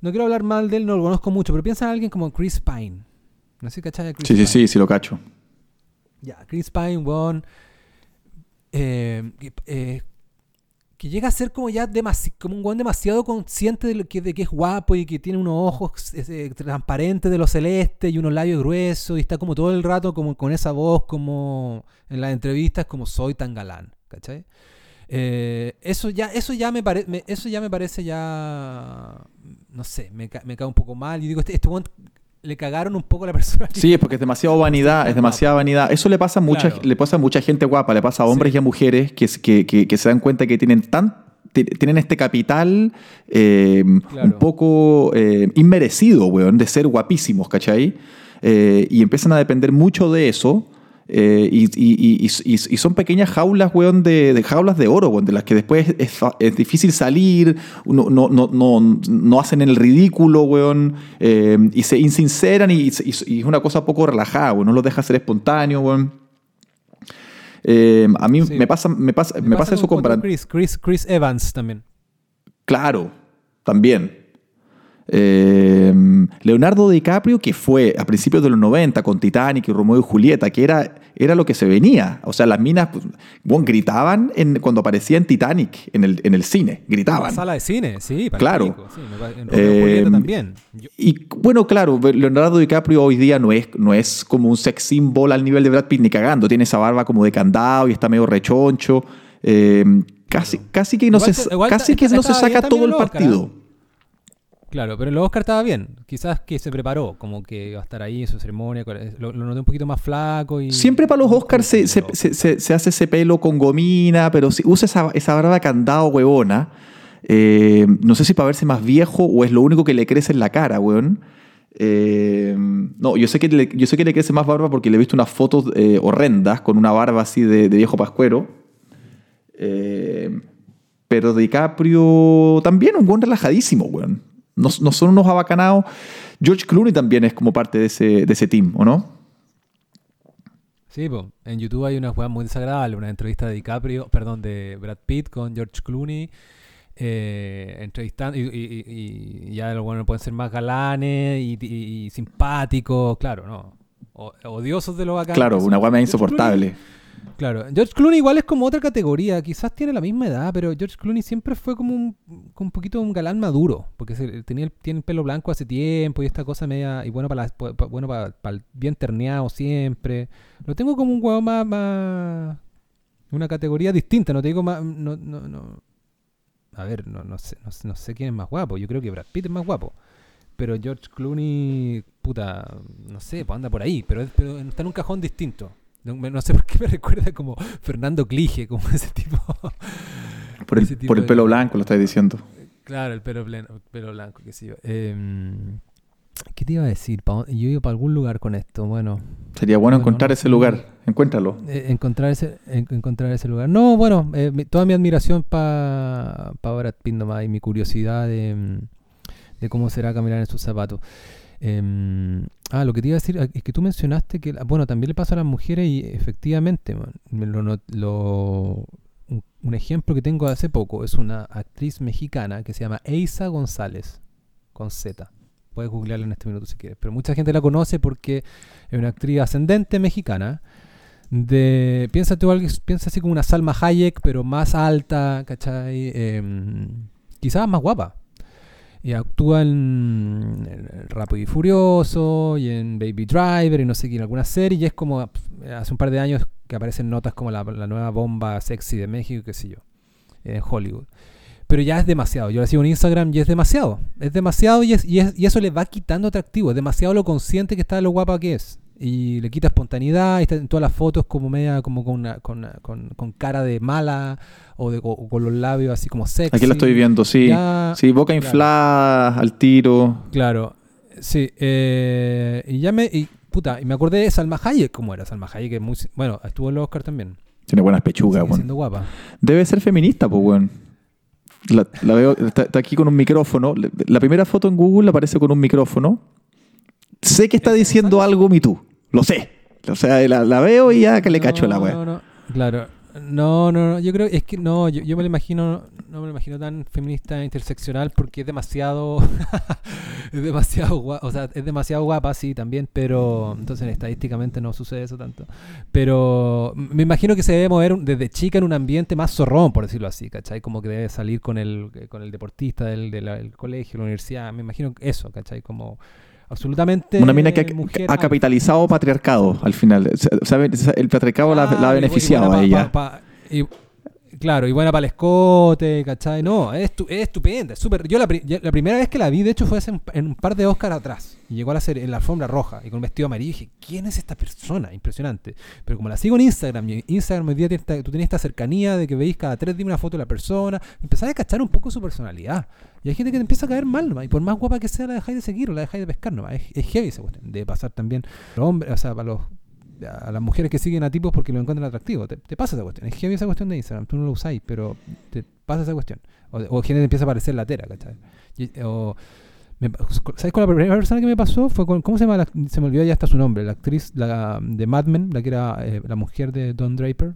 no quiero hablar mal de él, no lo conozco mucho, pero piensa en alguien como Chris Pine. No sé si cachai Chris Sí, sí, Pine. sí, sí lo cacho. Ya, Chris Pine, weón. eh, que, eh, que llega a ser como ya como un weón demasiado consciente de, lo que, de que es guapo y que tiene unos ojos eh, transparentes de lo celeste y unos labios gruesos y está como todo el rato como con esa voz como en las entrevistas como soy tan galán, ¿cachai? Eh, eso ya eso ya me parece eso ya me parece ya no sé me, ca- me cae un poco mal y digo este, este le cagaron un poco la persona Sí, es porque es demasiado vanidad, es demasiada vanidad. Eso le pasa a mucha, Claro. le pasa a mucha gente guapa, le pasa a hombres Sí. y a mujeres que, que, que- que se dan cuenta que tienen tan ti- tienen este capital eh, Claro. un poco eh, inmerecido, weón, de ser guapísimos, ¿cachai? Eh, y empiezan a depender mucho de eso. Eh, y, y- y- y- son pequeñas jaulas, weón, de, de jaulas de oro, weón, de las que después es, difícil salir, no, no, no, no, no hacen el ridículo, weón, eh, y se insinceran y, es una cosa poco relajada, weón, no los deja ser espontáneo, weón. Eh, a mí Sí. me pasa, me pasa, me pasa eso con Chris, Chris, Chris Evans también. Claro, también. Eh, Leonardo DiCaprio, que fue a principios de los 90 con Titanic y Romeo y Julieta, que era, era lo que se venía. O sea, las minas pues, bueno, gritaban en, cuando aparecía en Titanic, en el, en el cine, La gritaban. sala de cine, sí, para Claro. sí, en Romeo y Eh, Julieta también. Yo- Y bueno, claro, Leonardo DiCaprio hoy día no es, no es como un sex symbol al nivel de Brad Pitt ni cagando. Tiene esa barba como de candado y está medio rechoncho. Eh, casi, casi que no Igual se, igual casi que no se saca todo el Oscar, partido. ¿ah? Claro, pero el Oscar estaba bien. Quizás que se preparó, como que iba a estar ahí en su ceremonia. con- Lo, lo noté un poquito más flaco y... Siempre para los Oscars se, se- se- se- se hace ese pelo con gomina, pero si usa esa, esa barba candado huevona. Eh, no sé si para verse más viejo o es lo único que le crece en la cara, weón. Eh, no, yo sé, que le, yo sé que le crece más barba porque le he visto unas fotos eh, horrendas con una barba así de, de viejo pascuero. Eh, pero DiCaprio también, un buen relajadísimo, weón. No, no son unos abacanados. George Clooney también es como parte de ese, de ese team, ¿o no? Sí, po. en YouTube hay una jugada muy desagradable, una entrevista de DiCaprio, perdón, de Brad Pitt con George Clooney, eh, entrevistando, y, y- y- y ya los buenos pueden ser más galanes y, simpáticos, claro, ¿no? O- odiosos de lo bacán. Claro, una guama insoportable. Clooney- claro, George Clooney igual es como otra categoría, quizás tiene la misma edad, pero George Clooney siempre fue como un, un poquito un galán maduro, porque tenía tiene el pelo blanco hace tiempo y esta cosa media, y bueno para, la- pa- bueno para, bien terneado siempre. Lo tengo como un huevo más, más. Una categoría distinta, no te digo más. No, no, no. A ver, no, no, sé, no, sé- quién es más guapo. Yo creo que Brad Pitt es más guapo. Pero George Clooney, puta, no sé, pues anda por ahí. Pero, pero está en un cajón distinto. No, no sé por qué me recuerda como Fernando Clige, como ese tipo. Por el, ese tipo por el de- pelo blanco, lo estás diciendo. Claro, el pelo, pleno, pelo blanco, qué sé yo. Em, ¿Qué te iba a decir? ¿Pa dónde- Yo iba para algún lugar con esto. Bueno, Sería bueno Bueno, encontrar no ese lugar. Encuéntralo. Eh, encontrar ese en- encontrar ese lugar no bueno eh, mi- toda mi admiración para pa Brad Pitt nomás y mi curiosidad de, de cómo será caminar en sus zapatos Em, ah lo que te iba a decir es que tú mencionaste que bueno también le pasa a las mujeres y efectivamente lo un, ejemplo que tengo de hace poco es una actriz mexicana que se llama Eisa González con Z puedes googlearla en este minuto si quieres pero mucha gente la conoce porque es una actriz ascendente mexicana de piensa tú piensa así como una Salma Hayek pero más alta ¿cachai? Em, quizás más guapa y actúa en, Rápido y Furioso y en Baby Driver y no sé qué en alguna serie y es como hace un par de años que aparecen notas como la, la nueva bomba sexy de México qué sé yo en Hollywood Pero ya es demasiado. Yo la sigo en Instagram y es demasiado. Es demasiado y, es, y, es- y eso le va quitando atractivo. Es demasiado lo consciente que está de lo guapa que es. Y le quita espontaneidad. Y está en todas las fotos como media, como con, una, con, una- con, con cara de mala o, de, o con los labios así como sexy. Aquí la estoy viendo, sí. Ya- Sí, boca claro. inflada, al tiro. Claro, sí. eh, y ya me. Y, puta, y me acordé de Salma Hayek, ¿cómo era Salma Hayek? Que es muy, bueno, estuvo en los Oscar también. Tiene buenas pechugas, weón. siendo guapa. Debe ser feminista, pues, weón. La, la veo, está, está aquí con un micrófono. La- La primera foto en Google aparece con un micrófono. Sé que está ¿Esa diciendo algo Me Too. Lo sé. O sea, la, la veo y ya que le cacho la weá. No, no, claro. No, no, no, yo creo, es que no, yo, yo me lo imagino, no me lo imagino tan feminista interseccional porque es demasiado, es demasiado guapa, o sea, es demasiado guapa, sí, también, pero entonces estadísticamente no sucede eso tanto. Pero me imagino que se debe mover desde chica en un ambiente más zorrón, por decirlo así, ¿cachai? Como que debe salir con el, con el deportista del, del- del colegio, la universidad, me imagino eso, ¿cachai? Como absolutamente... Una mina que ha, mujer ha alfa. capitalizado patriarcado al final. O sea, sabe, el patriarcado la, la ha y beneficiado a ella. pa- pa- y- claro, y buena para el escote, ¿cachai? No, es, es estupenda, es súper. Yo la, la primera vez que la vi, de hecho, fue en un par de Oscar atrás. Y llegó a la serie en la alfombra roja y con un vestido amarillo. Y dije, ¿quién es esta persona? Impresionante. Pero como la sigo en Instagram, y Instagram hoy día tiene esta- tú tienes esta cercanía de que veis cada tres días una foto de la persona, empezás a cachar un poco su personalidad. Y hay gente que te empieza a caer mal, nomás, y por más guapa que sea, la dejáis de seguir o la dejáis de pescar, nomás. Es, heavy esa cuestión. De pasar también los hombres, o sea, para los a las mujeres que siguen a tipos porque lo encuentran atractivo. Te, te pasa esa cuestión. Es heavy esa cuestión de Instagram. Tú no lo usáis, pero te pasa esa cuestión. O, o gente te empieza a parecer latera, ¿cachai? Y- o, me- ¿Sabes con la primera persona que me pasó? Fue con, ¿cómo se llama? la- se me olvidó ya hasta su nombre. La actriz la, de Mad Men, la que era eh, la mujer de Don Draper.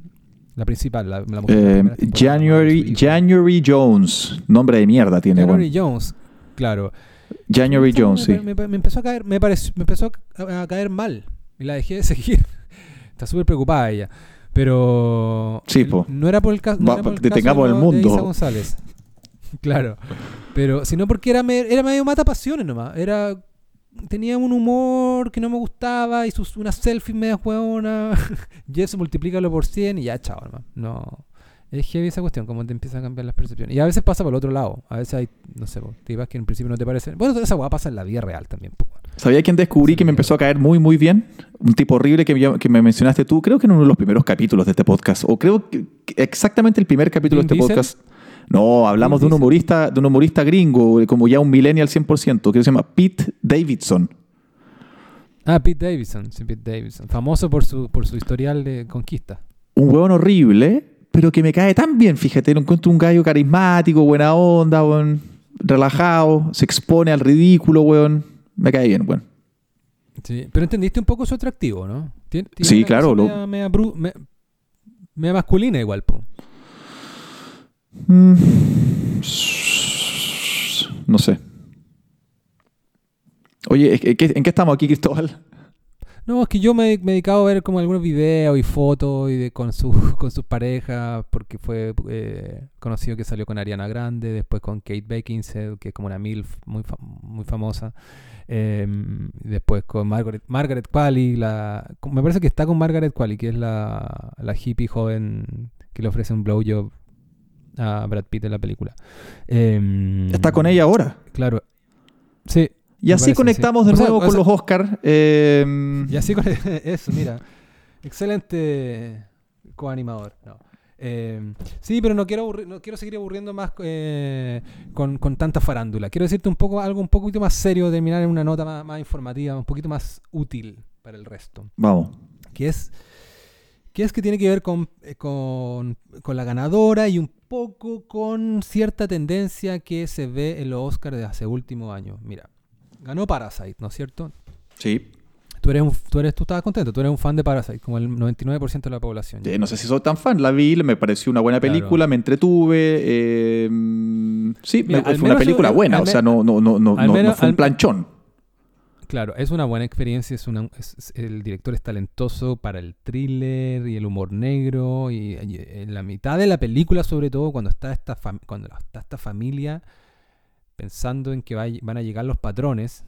La principal, la, la mujer la Eh, temporada, January. January Jones. Nombre de mierda tiene. January Jones, claro. January Jones, me, sí. me- me- empezó a caer, me, pareció, me empezó a caer mal y la dejé de seguir. Está súper preocupada ella. Pero Sí, po. no era por el, ca- no Va, era por el detengamos caso de el de mundo. Isa González. claro. Pero sino porque era, me- era medio mata pasiones nomás. Era tenía un humor que no me gustaba y sus unas selfies medio hueonas. y eso multiplícalo por 100 y ya chao, hermano. No. Es heavy esa cuestión, como te empiezan a cambiar las percepciones. Y a veces pasa por el otro lado. A veces hay, no sé, po, tipas que en principio no te parecen. Bueno, esa hueá pasa en la vida real también. po. ¿Sabía quién descubrí que me empezó a caer muy, muy bien? Un tipo horrible que me, que me mencionaste tú, creo que en uno de los primeros capítulos de este podcast, o creo que exactamente el primer capítulo ¿Vin de este Diesel? podcast. No, hablamos de ¿Vin un Diesel? humorista, de un humorista gringo, como ya un millennial 100%, que se llama Pete Davidson. Ah, Pete Davidson. Sí, Pete Davidson. Famoso por su, por su historial de conquista. Un huevón horrible, pero que me cae tan bien, fíjate, lo encuentro un gallo carismático, buena onda, weón, relajado, se expone al ridículo, weón. Me cae bien, weón. Sí. Pero entendiste un poco su atractivo, ¿no? Tiene Sí, claro, lo- Media, media bru- me- media masculina igual, po. Mm. No sé. Oye, ¿en qué, en qué estamos aquí, Cristóbal? No, es que yo me, me he dedicado a ver como algunos videos y fotos y de, con, su, con sus parejas, porque fue eh, conocido que salió con Ariana Grande, después con Kate Beckinsale, que es como una MILF muy, fa- muy famosa, eh, después con Margaret, Margaret Qualley, la, me parece que está con Margaret Qualley, que es la, la hippie joven que le ofrece un blowjob a Brad Pitt en la película. Eh, Está con ella ahora. Claro. Sí. Y así parece, conectamos sí. de O sea, nuevo o con sea- los Oscars. Eh, Y así con eso, mira. Excelente coanimador. No. Eh, sí, pero no quiero aburri- no quiero seguir aburriendo más eh, con, con tanta farándula. Quiero decirte un poco algo un poquito más serio, terminar en una nota más, más informativa, un poquito más útil para el resto. vamos. Que es que es que tiene que ver con, eh, con, con la ganadora y un poco con cierta tendencia que se ve en los Oscars de hace últimos años. Mira, ganó Parasite, ¿no es cierto? Sí. Tú eres, un, tú eres, tú estabas contento, tú eres un fan de Parasite, como el 99% de la población. Eh, no sé si soy tan fan. La vi, me pareció una buena Claro. película, me entretuve. eh, sí, Mira, me- al fue una menos película yo- buena. O sea, no, no, no, no, al no- no menos- fue un planchón. Claro, es una buena experiencia, es una, es- el director es talentoso para el thriller y el humor negro y, y en la mitad de la película sobre todo cuando está esta, fam- cuando está esta familia pensando en que va van a llegar los patrones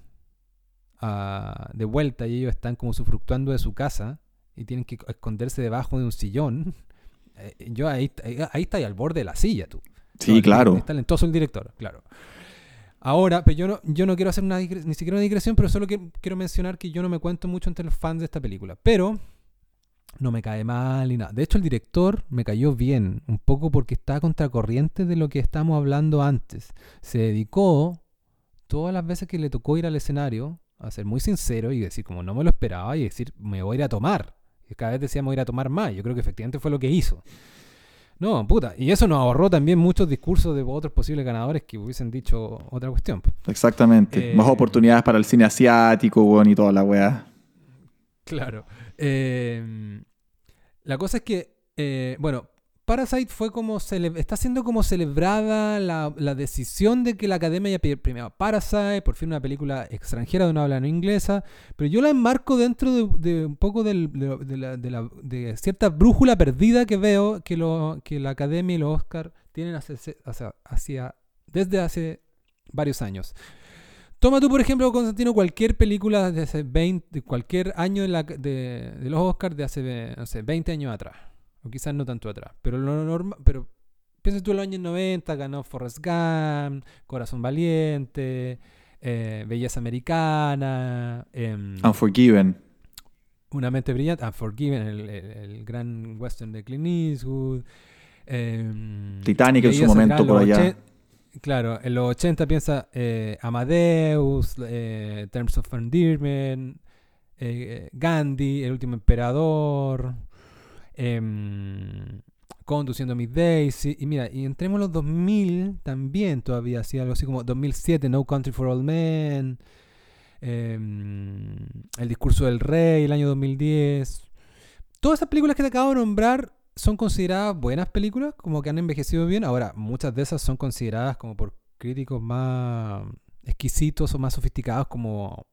ah, de vuelta y ellos están como sufructuando de su casa y tienen que esconderse debajo de un sillón. Eh, Yo ahí, ahí, ahí está ahí al borde de la silla, tú. Sí, claro. Es talentoso el director, claro. Ahora, pero yo no, yo no quiero hacer una ni siquiera una digresión, pero solo que, quiero mencionar que yo no me cuento mucho entre los fans de esta película. Pero no me cae mal ni nada. De hecho, el director me cayó bien, un poco porque está contracorriente de lo que estábamos hablando antes. Se dedicó todas las veces que le tocó ir al escenario a ser muy sincero y decir como no me lo esperaba y decir me voy a ir a tomar. Y cada vez decía me voy a ir a tomar más. Yo creo que efectivamente fue lo que hizo. No, puta. Y eso nos ahorró también muchos discursos de otros posibles ganadores que hubiesen dicho otra cuestión. Exactamente. Más eh, oportunidades para el cine asiático, bueno, y toda la weá. Claro. Eh, la cosa es que, eh, bueno, Parasite fue como está siendo como celebrada la, decisión de que la academia haya premiado Parasite, por fin una película extranjera de una habla no inglesa, pero yo la enmarco dentro de, un poco de, cierta brújula perdida que veo que, la academia y los Oscar tienen desde hace varios años. Toma tú, por ejemplo, Constantino, cualquier película de hace 20, cualquier año de, los Oscars de hace, no sé, 20 años atrás o quizás no tanto atrás. Pero lo normal, pero piensa tú en los años 90, ganó Forrest Gump, Corazón Valiente, eh, Belleza Americana. Em, Unforgiven. Una mente brillante, Unforgiven, el, gran western de Clint Eastwood. Em, Titanic en su momento por allá. claro, en los 80 piensa eh, Amadeus, eh, Terms of Endearment, Gandhi, El último emperador. Em, conduciendo mis days. Y, mira, y entremos en los 2000 también todavía, así algo así como 2007, No Country for All Men. Em, el discurso del rey, el año 2010. Todas esas películas que te acabo de nombrar son consideradas buenas películas, como que han envejecido bien. Ahora, muchas de esas son consideradas como por críticos más exquisitos o más sofisticados como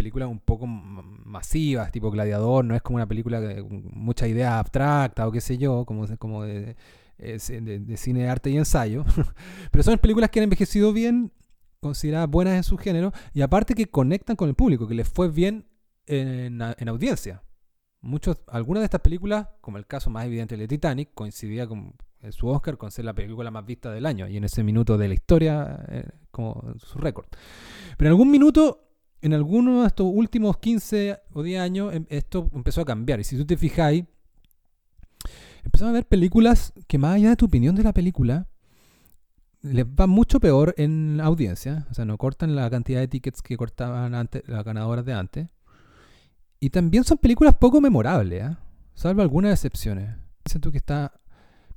películas un poco masivas, tipo Gladiador, no es como una película de mucha idea abstracta o qué sé yo, como, como de, de, cine arte y ensayo. Pero son películas que han envejecido bien, consideradas buenas en su género, y aparte que conectan con el público, que les fue bien en, en audiencia. Muchos, algunas de estas películas, como el caso más evidente de Titanic, coincidía con su Oscar con ser la película más vista del año y en ese minuto de la historia eh, como su récord. Pero en algún minuto en algunos de estos últimos 15 o 10 años em, esto empezó a cambiar. Y si tú te fijáis, empezamos a ver películas que más allá de tu opinión de la película, les va mucho peor en audiencia. O sea, no cortan la cantidad de tickets que cortaban antes, las ganadoras de antes. Y también son películas poco memorables, ¿eh? salvo algunas excepciones. Piensa tú que está.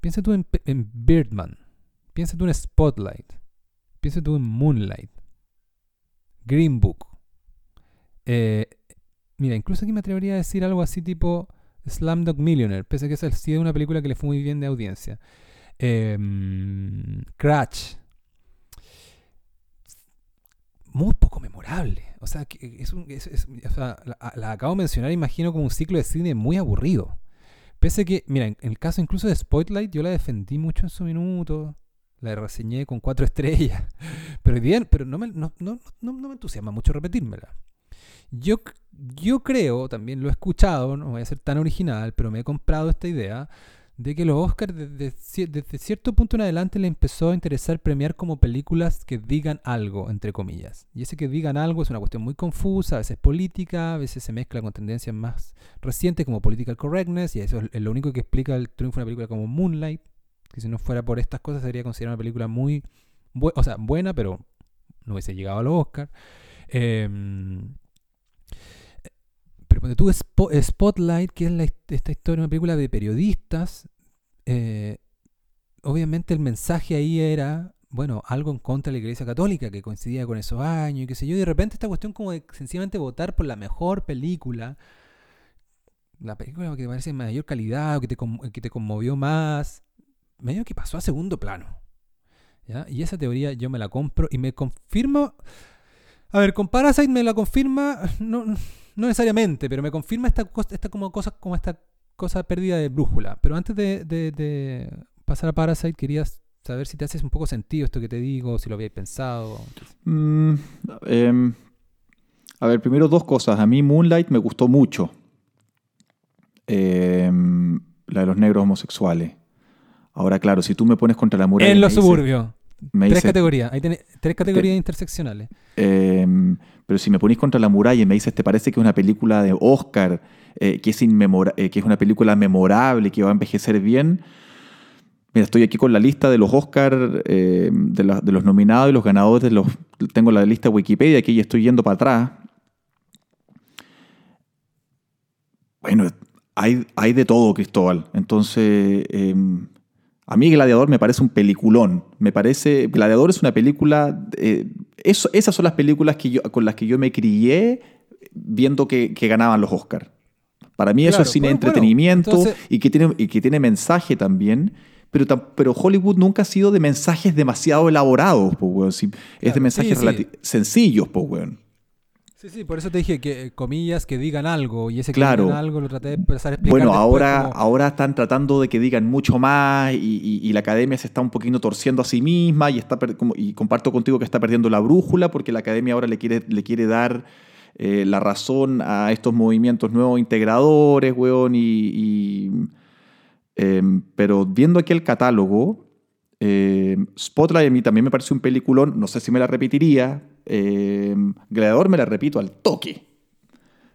Piensa tú en, en Birdman. Piensa tú en Spotlight. Piensa tú en Moonlight. Green Book. Eh, mira, incluso aquí me atrevería a decir algo así tipo Slamdog Millionaire, pese a que esa ha sido una película que le fue muy bien de audiencia. Em, Crash. Muy poco memorable. O sea, es la, acabo de mencionar, imagino, como un ciclo de cine muy aburrido. Pese a que, mira, en el caso incluso de Spotlight, yo la defendí mucho en su minuto. La reseñé con cuatro estrellas. Pero bien, pero no me, no, no, no me entusiasma mucho repetírmela. Yo, yo creo, también lo he escuchado, no voy a ser tan original, pero me he comprado esta idea de que los Oscars desde, cierto punto en adelante le empezó a interesar premiar como películas que digan algo, entre comillas. Y ese que digan algo es una cuestión muy confusa, a veces política, a veces se mezcla con tendencias más recientes como political correctness, y eso es lo único que explica el triunfo de una película como Moonlight, que si no fuera por estas cosas sería considerada una película muy, o sea, buena, pero no hubiese llegado a los Oscars. Em, cuando tú Spotlight, que es esta historia, una película de periodistas, eh, obviamente el mensaje ahí era, bueno, algo en contra de la Iglesia Católica, que coincidía con esos años y qué sé yo, y de repente esta cuestión como de sencillamente votar por la mejor película, la película que te parece de mayor calidad que te, conmovió más, medio que pasó a segundo plano. Y esa teoría yo me la compro y me confirmo... A ver, con Parasite me la confirma... No, no necesariamente, pero me confirma esta, esta como cosa, como esta cosa perdida de brújula. Pero antes de, pasar a Parasite, querías saber si te haces un poco sentido esto que te digo, si lo habíais pensado. Mm, em, a ver, primero dos cosas. A mí Moonlight me gustó mucho. Em, la de los negros homosexuales. Ahora, claro, si tú me pones contra la muralla. En los suburbios. Me Tres dices- categorías. Ahí tenés tres categorías interseccionales. Eh, pero si me ponís contra la muralla y me dices, ¿te parece que es una película de Oscar, eh, que, es eh, que es una película memorable, que va a envejecer bien? Mira, estoy aquí con la lista de los Oscar, eh, de, la- de los nominados y los ganadores. De los, tengo la lista de Wikipedia aquí y estoy yendo para atrás. Bueno, hay, hay de todo, Cristóbal. Entonces, eh, a mí Gladiador me parece un peliculón. Me parece. Gladiador es una película. eh, eso, esas son las películas que yo, con las que yo me crié viendo que, que ganaban los Oscars. Para mí eso es cine de bueno, entretenimiento entonces- y, que tiene, y que tiene mensaje también. Pero, pero Hollywood nunca ha sido de mensajes demasiado elaborados, po, weón. Si- es de mensajes sí, sí. relati- sencillos, pues, weón. Sí, sí, por eso te dije que, eh, comillas, que digan algo. Y ese que Claro. digan algo lo traté de empezar a explicar. Bueno, ahora, como- ahora están tratando de que digan mucho más y, y- y la academia se está un poquito torciendo a sí misma y, está como- y comparto contigo que está perdiendo la brújula porque la academia ahora le quiere, le quiere dar eh, la razón a estos movimientos nuevos integradores, weón, y... y, em, pero viendo aquí el catálogo, em, Spotlight a mí también me pareció un peliculón, no sé si me la repetiría, em, Gladiador me la repito al toque.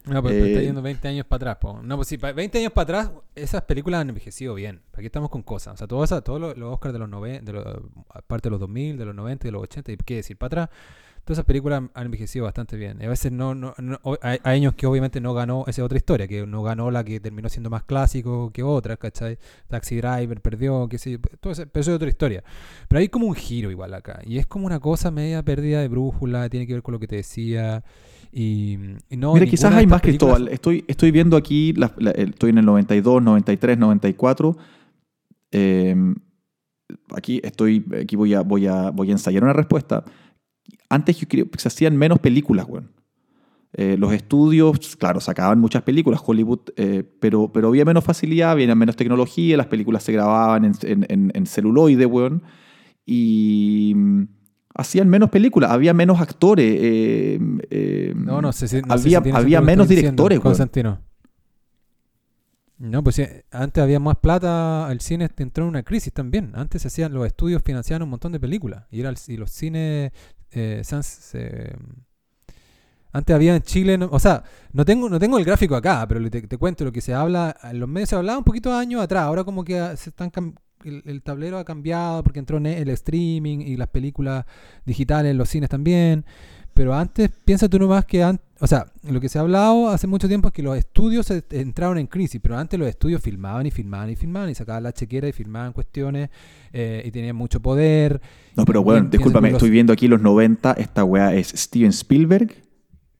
No, pues te está Eh, yendo 20 años para atrás. po. No, pues sí, pa- 20 años para atrás, esas películas han envejecido bien. Aquí estamos con cosas. O sea, todo todos los, los Oscars de los 90, de los, aparte de los 2000, de los 90 y de los 80, y qué decir, para atrás, todas esas películas han- han envejecido bastante bien. A veces no, no, no- hay, hay años que obviamente no ganó, esa es otra historia, que no ganó la que terminó siendo más clásico que otras, ¿cachai? Taxi Driver perdió, qué sé todo ese- pero eso es otra historia. Pero hay como un giro igual acá. Y es como una cosa media pérdida de brújula, tiene que ver con lo que te decía. Y, y no, Mira, quizás hay más, películas- Cristóbal. Estoy, estoy viendo aquí, la- la- estoy en el 92, 93, 94. Eh, aquí estoy, aquí voy a, voy, a, voy a ensayar una respuesta. Antes yo creo que se hacían menos películas, weón. Eh, los estudios, claro, sacaban muchas películas, Hollywood, eh, pero, pero había menos facilidad, había menos tecnología, las películas se grababan en, en, en- en celuloide, weón. Y mm, hacían menos películas, había menos actores. eh, eh, No, no sé si. no sé había si había menos directores, weón. Constantino. No, pues antes había más plata, el cine entró en una crisis también. Antes se hacían, los estudios financiaban un montón de películas. Y, era el- y los cines. Eh, se han- se- antes había en Chile, o sea, no tengo, no tengo el gráfico acá, pero te, cuento lo que se habla. En los medios se hablaba un poquito de años atrás. Ahora, como que se están el, tablero ha cambiado porque entró ne- el streaming y las películas digitales en los cines también. Pero antes, piensa tú nomás que antes, o sea, lo que se ha hablado hace mucho tiempo es que los estudios entraron en crisis, pero antes los estudios filmaban y filmaban y filmaban y sacaban la chequera y filmaban cuestiones eh, y tenían mucho poder. No, pero bueno, piensa discúlpame, estoy viendo aquí los 90. Esta weá es Steven Spielberg,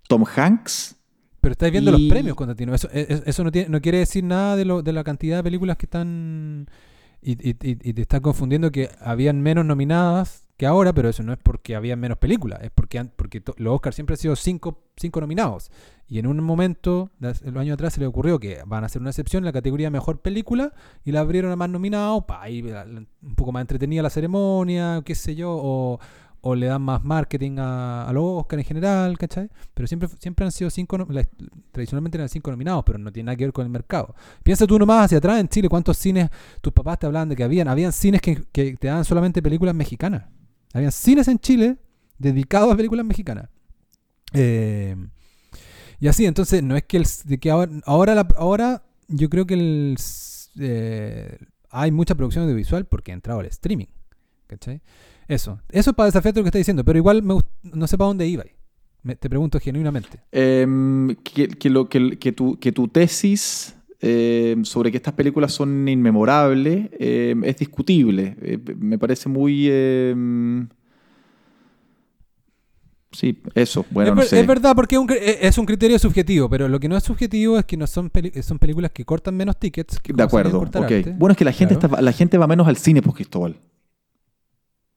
Tom Hanks. Pero estáis viendo Y- los premios, Constantino. Eso, e- e- eso no, tiene, no quiere decir nada de, lo, de la cantidad de películas que están. Y, y- y- y te estás confundiendo que habían menos nominadas que ahora, pero eso no es porque habían menos películas, es porque, porque los Oscars siempre han sido cinco, cinco nominados. Y en un momento, hace- los años atrás, se le ocurrió que van a hacer una excepción en la categoría Mejor Película y la abrieron a más nominados, un poco más entretenida la ceremonia, qué sé yo, o, le dan más marketing a, los Oscars en general, ¿cachai? Pero siempre, siempre han sido cinco, tradicionalmente eran cinco nominados, pero no tiene nada que ver con el mercado. Piensa tú nomás hacia atrás en Chile, cuántos cines tus papás te hablaban de que habían. Habían cines que, que te daban solamente películas mexicanas. Habían cines en Chile dedicados a películas mexicanas. Eh, y así, entonces, no es que, el, de que ahora, ahora, ahora yo creo que el, eh, hay mucha producción audiovisual porque ha entrado el streaming. ¿Cachai? Eso. Eso es para desafiarte lo que estás diciendo, pero igual me no sé para dónde iba. Me- te pregunto genuinamente. Em, que, que lo, que, que tu, que tu tesis em, sobre que estas películas son inmemorables em, es discutible. Eh, me parece muy... em, sí, eso. Bueno, es, no sé. es verdad, porque es un, es- un criterio subjetivo, pero lo que no es subjetivo es que no son, son películas que cortan menos tickets. que De acuerdo, ok. Bueno, es que la gente, Claro. está, la gente va menos al cine, pues, Cristóbal.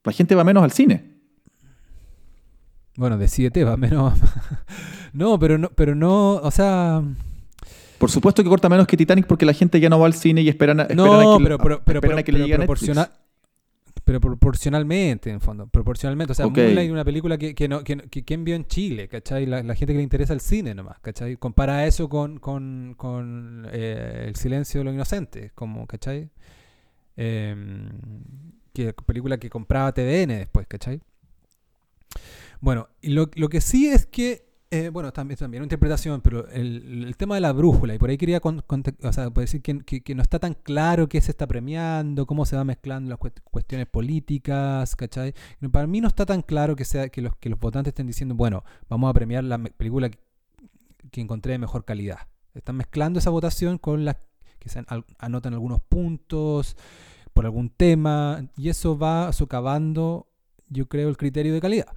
La gente va menos al cine. Bueno, decídete, va menos. no, pero no, pero no, o sea. Por supuesto que corta menos que Titanic porque la gente ya no va al cine y esperan a, esperan No, a que, pero, pero, pero, esperan a pero- que le pero llegue a Netflix. proporcional- pero proporcionalmente, en fondo. Proporcionalmente. O sea, Ok. Moonlight es una película que, que, no, que, que ¿quién vio en Chile? ¿Cachai? La, la gente que le interesa el cine nomás, ¿cachai? Compara eso con, con, con eh, El silencio de los inocentes, como, ¿cachai? Em, que película que compraba TVN después, ¿cachai? Bueno, lo, lo que sí es que eh, bueno, también, también una interpretación, pero el, tema de la brújula, y por ahí quería con, o sea, decir que, no está tan claro qué se está premiando, cómo se va mezclando las cuestiones políticas, ¿cachai? Para mí no está tan claro que, sea, que, los, que los votantes estén diciendo, bueno, vamos a premiar la película que, que encontré de mejor calidad. Están mezclando esa votación con las que se anotan algunos puntos por algún tema, y eso va socavando, yo creo, el criterio de calidad.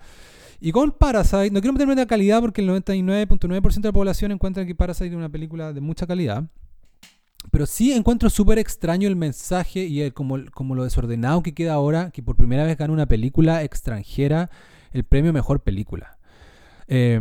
Y con Parasite, no quiero meterme en la calidad porque el 99.9% de la población encuentra que Parasite es una película de mucha calidad. Pero sí encuentro súper extraño el mensaje y el, como, lo desordenado que queda ahora, que por primera vez gana una película extranjera el premio Mejor Película. Eh,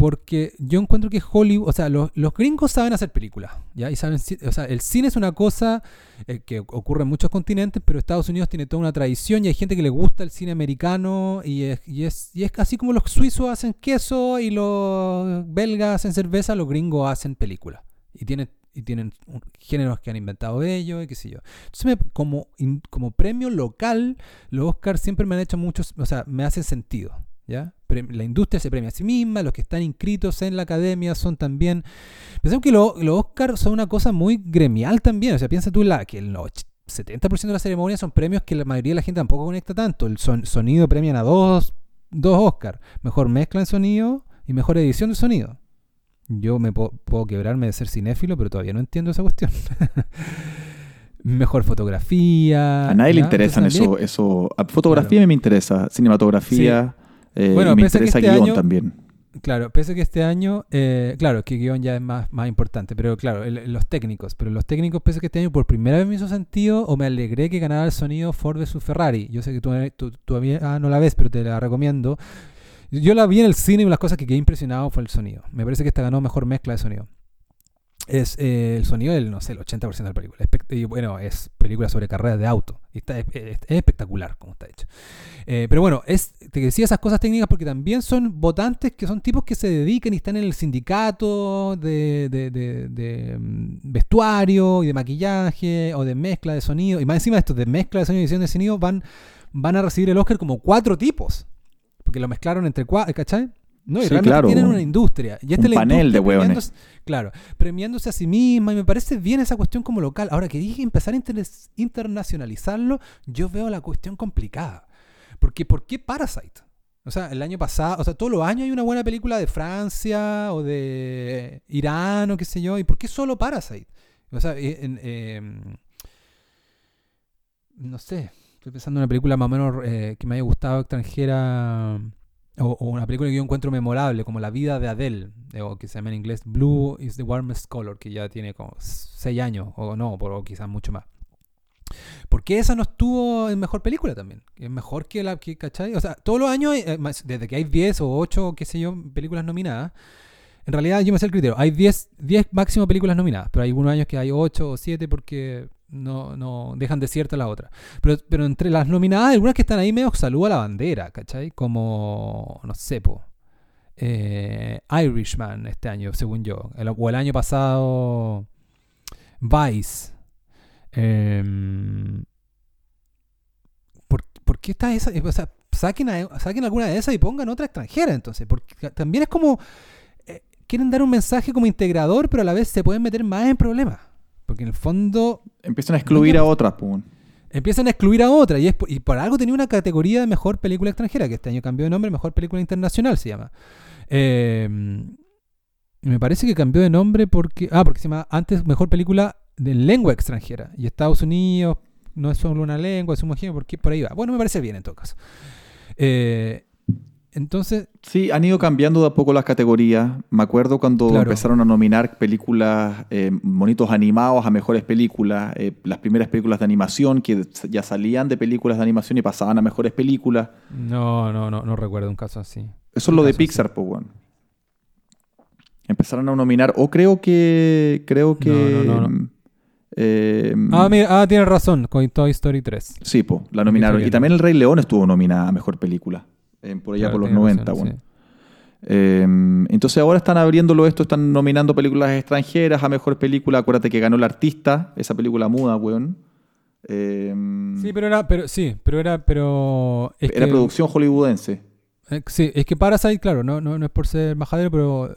porque yo encuentro que Hollywood, o sea, los, gringos saben hacer películas, ¿ya? Y saben, o sea, el cine es una cosa eh, que ocurre en muchos continentes, pero Estados Unidos tiene toda una tradición y hay gente que le gusta el cine americano y es, y es, y es así como los suizos hacen queso y los belgas hacen cerveza, los gringos hacen películas. Y tienen, y tienen géneros que han inventado ellos y qué sé yo. Entonces, como, como premio local, los Oscars siempre me han hecho muchos, o sea, me hacen sentido. La industria se premia a sí misma, los que están inscritos en la academia son también... Pensamos que los Oscars son una cosa muy gremial también, o sea, piensa tú la, que el 70% de la ceremonia son premios que la mayoría de la gente tampoco conecta tanto. El sonido premian a dos, dos Oscars, mejor mezcla en sonido y mejor edición de sonido. Yo me puedo, quebrarme de ser cinéfilo, pero todavía no entiendo esa cuestión. mejor fotografía. A nadie le interesan eso, eso. fotografía me interesa, cinematografía. Eh, bueno, me interesa que este guion también. Claro, pese que este año, eh, claro, que guion ya es más, más importante, pero claro, los técnicos, pero los técnicos, pese que este año por primera vez me hizo sentido o me alegré que ganara el sonido Ford vs Ferrari. Yo sé que tú, tú, todavía ah, no la ves, pero te la recomiendo. Yo la vi en el cine y las cosas que quedé impresionado fue el sonido. Me parece que esta ganó mejor mezcla de sonido es eh, el sonido del, no sé, el 80% de la película. y bueno, es película sobre carreras de auto. Y está, es, espectacular como está hecho. Eh, pero bueno, es, te decía esas cosas técnicas porque también son votantes que son tipos que se dedican y están en el sindicato de, de, de, mm, vestuario y de maquillaje o de mezcla de sonido. Y más encima de esto, de mezcla de sonido y edición de sonido, van, van a recibir el Oscar como cuatro tipos. Porque lo mezclaron entre cuatro, ¿cachai? No, y realmente tienen una industria. Y este un panel de hueones. Claro, premiándose a sí misma. Y me parece bien esa cuestión como local. Ahora que dije empezar a internacionalizarlo, yo veo la cuestión complicada. Porque, ¿por qué Parasite? O sea, el año pasado, o sea, todos los años hay una buena película de Francia o de Irán o qué sé yo. ¿Y por qué solo Parasite? O sea, eh, em, no sé, estoy pensando en una película más o menos eh, que me haya gustado extranjera o, una película que yo encuentro memorable, como La vida de Adele, eh, o que se llama en inglés Blue is the Warmest Color, que ya tiene como 6 años, o no, o quizás mucho más. Porque esa no estuvo en mejor película también. Es mejor que la que, ¿cachai? O sea, todos los años, eh, desde que hay 10 o 8, qué sé yo, películas nominadas, en realidad yo me sé el criterio. Hay 10, 10 máximo películas nominadas, pero hay algunos años que hay 8 o 7 porque no, no dejan desierta la otra. Pero, pero entre las nominadas, algunas que están ahí medio saluda la bandera, ¿cachai? Como, no sé. Eh, Irishman este año, según yo. o el año pasado, Vice. Em, ¿por, qué está esa? O sea, saquen, saquen alguna de esas y pongan otra extranjera, entonces. Porque también es como. Eh, quieren dar un mensaje como integrador, pero a la vez se pueden meter más en problemas. Porque en el fondo. Empiezan a excluir a otras, pues. Empiezan a excluir a otras. Y, es, y por algo tenía una categoría de mejor película extranjera, que este año cambió de nombre, mejor película internacional se llama. Em, me parece que cambió de nombre porque. Ah, porque se llama antes mejor película de lengua extranjera. Y Estados Unidos no es solo una lengua, es un género, porque por ahí va. Bueno, me parece bien en todo caso. Eh, entonces. Sí, han ido cambiando de a poco las categorías. Me acuerdo cuando empezaron a nominar películas, eh, monitos animados a mejores películas. Eh, las primeras películas de animación que ya salían de películas de animación y pasaban a mejores películas. No, no, no, no recuerdo un caso así. Eso es lo de Pixar, pues bueno. Empezaron a nominar, o creo que. Creo que. No, no, no, eh, ah, mira, ah, tienes razón, con Toy Story 3. Sí, pues, la nominaron. Y también El Rey León estuvo nominada a mejor película por allá por los 90. bueno. Em, entonces ahora están abriéndolo esto, están nominando películas extranjeras a mejor película. Acuérdate que ganó el artista, esa película muda, weón. Em, Sí, pero era, pero sí, pero era, pero es era que- producción hollywoodense. eh, sí, es que Parasite, claro, no, no, no es por ser majadero, pero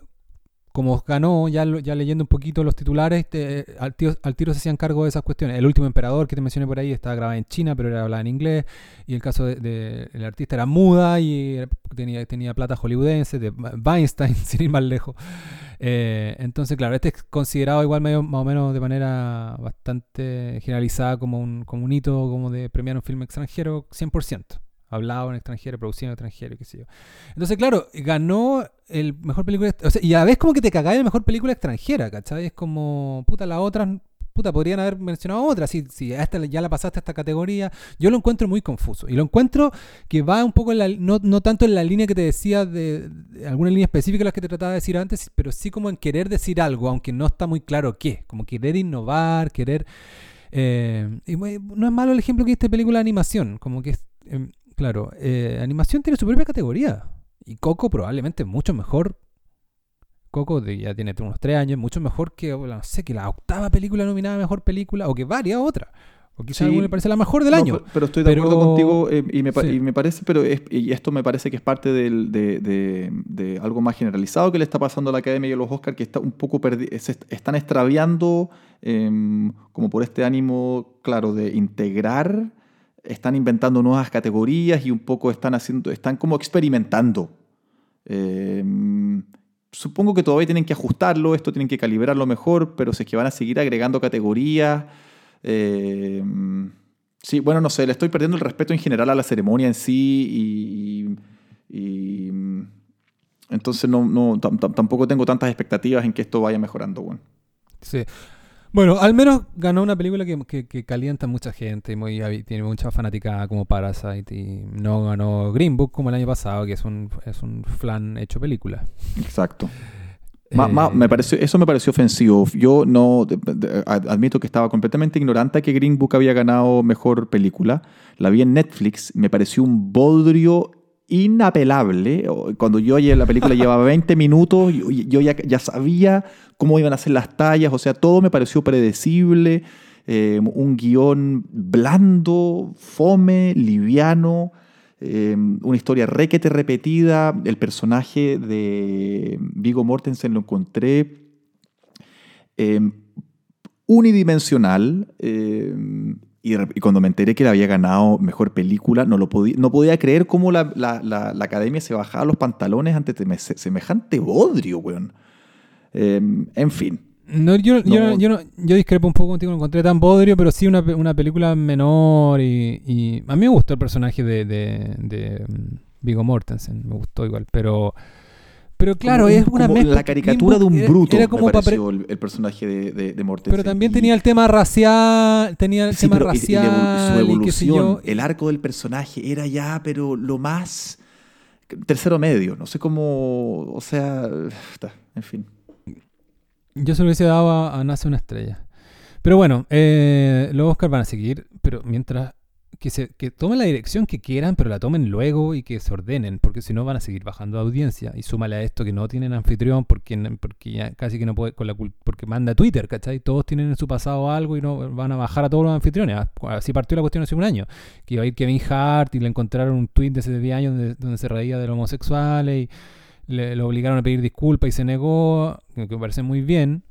como ganó, ya, ya leyendo un poquito los titulares, te- al, tiro, al tiro se hacían cargo de esas cuestiones. El último emperador que te mencioné por ahí estaba grabado en China, pero era hablada en inglés. Y el caso del de, el artista era muda y tenía, tenía plata hollywoodense, de Weinstein, sin ir más lejos. Eh, entonces, claro, este es considerado igual medio, más o menos de manera bastante generalizada como un, como un hito como de premiar un filme extranjero 100%. Hablado en extranjero, producido en extranjero, qué sé yo. Entonces, claro, ganó el mejor película. O y a la vez como que te cagáis en mejor película extranjera, ¿cachai? Es como, puta, las otras, puta, podrían haber mencionado otras. Si, si esta ya la pasaste a esta categoría. Yo lo encuentro muy confuso. Y lo encuentro que va un poco en la, no, no tanto en la línea que te decía de, de alguna línea específica las que te trataba de decir antes, pero sí como en querer decir algo, aunque no está muy claro qué. Como querer innovar, querer. eh, no es malo el ejemplo que diste película de animación. Como que es. Em, claro, eh, animación tiene su propia categoría. Y Coco probablemente es mucho mejor. Coco de- ya tiene unos tres años, mucho mejor que, no sé, que la octava película nominada a mejor película, o que varias otras. O quizás Sí. le parece la mejor del No, año. pero, estoy de Pero- acuerdo contigo eh, y, me, pa- sí. y me parece, pero es- y esto me parece que es parte del- de, de- de algo más generalizado que le está pasando a la Academia y a los Oscars, que está un poco se est- están extraviando em, como por este ánimo, claro, de integrar, están inventando nuevas categorías y un poco están haciendo, están como experimentando. Em, supongo que todavía tienen que ajustarlo, esto tienen que calibrarlo mejor, pero si es que van a seguir agregando categorías. eh, sí, bueno, no sé, le estoy perdiendo el respeto en general a la ceremonia en sí y. entonces no, no, tam- tam- tampoco tengo tantas expectativas en que esto vaya mejorando. Bueno. Sí. Bueno, al menos ganó una película que, que- que calienta a mucha gente y muy, tiene mucha fanaticada como Parasite y no ganó Green Book como el año pasado, que es un, es un flan hecho película. Exacto. Ma- ma- Eh, me pareció, eso me pareció ofensivo. Yo no admito que estaba completamente ignorante que Green Book había ganado mejor película. La vi en Netflix, me pareció un bodrio inapelable. Cuando yo la película llevaba 20 minutos, yo, yo ya, ya sabía cómo iban a ser las tallas, o sea, todo me pareció predecible. eh, un guion blando, fome, liviano. Eh, una historia requete repetida. El personaje de Vigo Mortensen lo encontré eh, unidimensional. Y, cuando me enteré que le había ganado mejor película, no, lo podía, no podía creer cómo la, la- la- la academia se bajaba los pantalones ante semejante bodrio, weón. Eh, en fin. No, yo, yo, No. yo, yo discrepo un poco contigo, no encontré tan bodrio, pero sí una, una película menor y, y a mí me gustó el personaje de, de, de, mm, Viggo Mortensen, me gustó igual, pero pero claro, Como es una como mezcla. La caricatura de un bruto, Era como me pareció el, el personaje de, de, de Mortensen. pero también tenía el tema racial, tenía el Sí, tema y- y racial su y evolución, yo. el arco del personaje era ya, pero lo más tercero medio, no sé cómo, o sea, está, en fin. Yo se lo hubiese dado a, a Nace una estrella. Pero bueno, eh, los Oscars van a seguir, pero mientras que, se, que tomen la dirección que quieran, pero la tomen luego y que se ordenen, porque si no van a seguir bajando audiencia. Y súmale a esto que no tienen anfitrión porque, porque ya casi que no puede, con la, porque manda Twitter, ¿cachai? Todos tienen en su pasado algo y no van a bajar a todos los anfitriones. Ah, Así partió la cuestión hace un año, que iba a ir Kevin Hart y le encontraron un tweet de hace 10 años donde, se reía de los homosexuales y le, obligaron a pedir disculpas y se negó, que me parece muy bien.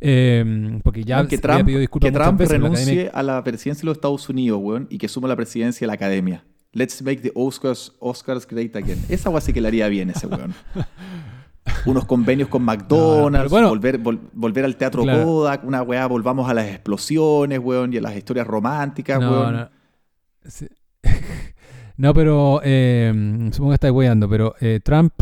Eh, porque ya que había Trump, pedido disculpas que Trump veces, pero la renuncie a la presidencia de los Estados Unidos, weón, y que suma la presidencia de la academia. Let's make the Oscars, Oscars great again. Esa agua sí que le haría bien ese weón. Unos convenios con McDonald's, bueno. volver, vol- volver al teatro Claro. Kodak, una weá, volvamos a las explosiones, weón, y a las historias románticas, No, weón. no. Sí. No, pero eh, supongo que estáis weyando, pero eh, Trump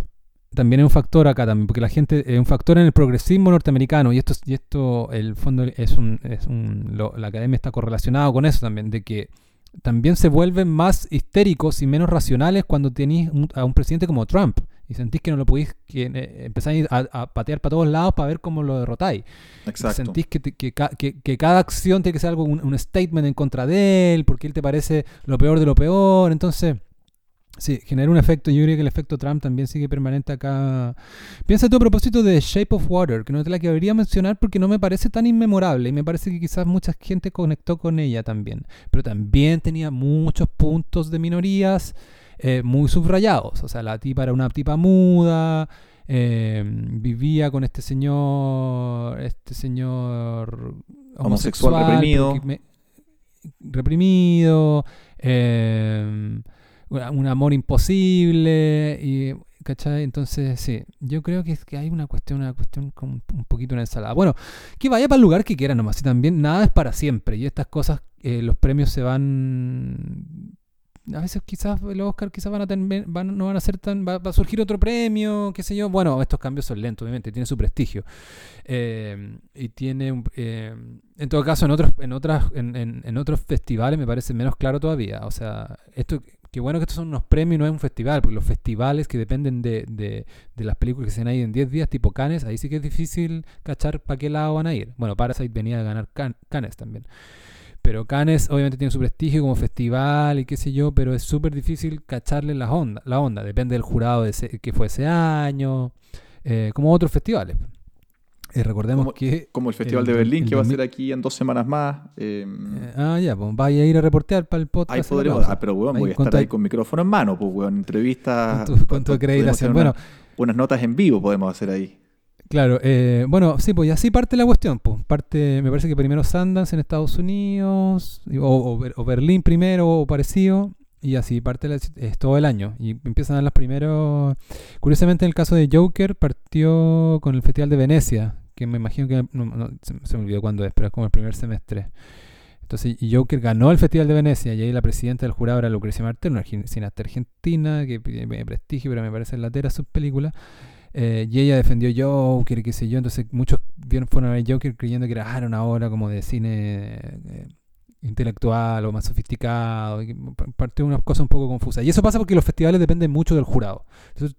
también es un factor acá también, porque la gente es un factor en el progresismo norteamericano y esto, y esto el fondo es un, es un lo- la academia está correlacionado con eso también, de que también se vuelven más histéricos y menos racionales cuando tenéis a un presidente como Trump y sentís que no lo podéis, que eh, empezáis a, a patear para todos lados para ver cómo lo derrotáis. Exacto. Sentís que, te- que, que- que cada acción tiene que ser algo, un, un statement en contra de él, porque él te parece lo peor de lo peor. Entonces, Sí, genera un efecto. Yo creo que el efecto Trump también sigue permanente acá. Piensa tú a propósito de Shape of Water, que no te la quería mencionar porque no me parece tan inmemorable y me parece que quizás mucha gente conectó con ella también. Pero también tenía muchos puntos de minorías eh, muy subrayados. O sea, la tipa era una tipa muda, eh, vivía con este señor, este señor homosexual, reprimido. reprimido. Eh, un amor imposible y ¿cachai? Entonces, sí, yo creo que es que hay una cuestión, una cuestión con un poquito una ensalada. Bueno, que vaya para el lugar que quiera nomás, y también nada es para siempre, y estas cosas, eh, los premios se van a veces quizás el Oscar quizás van a tener, van, no van a ser tan, va, a surgir otro premio, qué sé yo. Bueno, estos cambios son lentos, obviamente, tiene su prestigio. Eh, y tiene, eh, en todo caso, en otros, en otras, en, en, otros festivales me parece menos claro todavía. O sea, esto Qué bueno que estos son unos premios no es un festival, porque los festivales que dependen de, de, las películas que se han ido en 10 días, tipo Cannes, ahí sí que es difícil cachar para qué lado van a ir. Bueno, Parasite venía a ganar Cannes también. Pero Cannes obviamente tiene su prestigio como festival y qué sé yo, pero es súper difícil cacharle la onda, la onda. Depende del jurado de que fue ese año, eh, como otros festivales. Eh, recordemos como, que. Como el Festival de Berlín, que va a ser aquí en dos semanas más. Em, eh, ah, ya, pues vaya a ir a reportear para el podcast. Ahí podremos. Ah, pero weón, voy a estar ahí con micrófono en mano, pues weón, entrevistas. Con tu, acreditación. Bueno. Unas notas en vivo podemos hacer ahí. Claro, eh, bueno, sí, pues así parte la cuestión. Pues parte, me parece que primero Sundance en Estados Unidos, o, o, Berlín primero, o parecido, y así parte es todo el año. Y empiezan las primeros. Curiosamente, en el caso de Joker, partió con el Festival de Venecia, que me imagino que se, me olvidó cuándo es, pero es como el primer semestre. Entonces, Joker ganó el Festival de Venecia y ahí la presidenta del jurado era Lucrecia Martel, una cineasta argentina que tiene prestigio, pero me parece latera su película. Eh, y ella defendió Joker, qué sé yo. Entonces, muchos fueron a ver Joker creyendo que era, ah, una obra como de cine eh, intelectual o más sofisticado, parte de una cosa un poco confusa. Y eso pasa porque los festivales dependen mucho del jurado.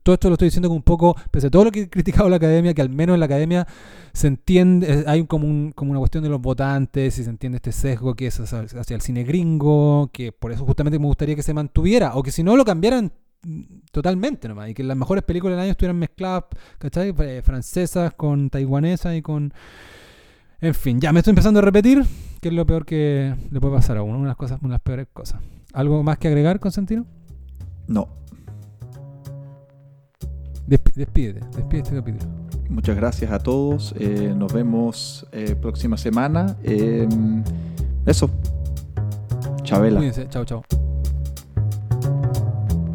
todo esto lo estoy diciendo como un poco, pese a todo lo que he criticado la academia, que al menos en la academia se entiende, eh, hay como, un, como una cuestión de los votantes y se entiende este sesgo que es hacia el cine gringo, que por eso justamente me gustaría que se mantuviera, o que si no lo cambiaran totalmente nomás, y que las mejores películas del año estuvieran mezcladas, ¿cachai? Francesas con taiwanesas y con... En fin, ya me estoy empezando a repetir, que es lo peor que le puede pasar a uno, unas cosas, unas peores cosas. ¿Algo más que agregar, Constantino? No. despídete, despide este capítulo. Muchas gracias a todos. Eh, nos vemos eh, próxima semana. Em, eso. Chabela. Cuídense. Chao, chao.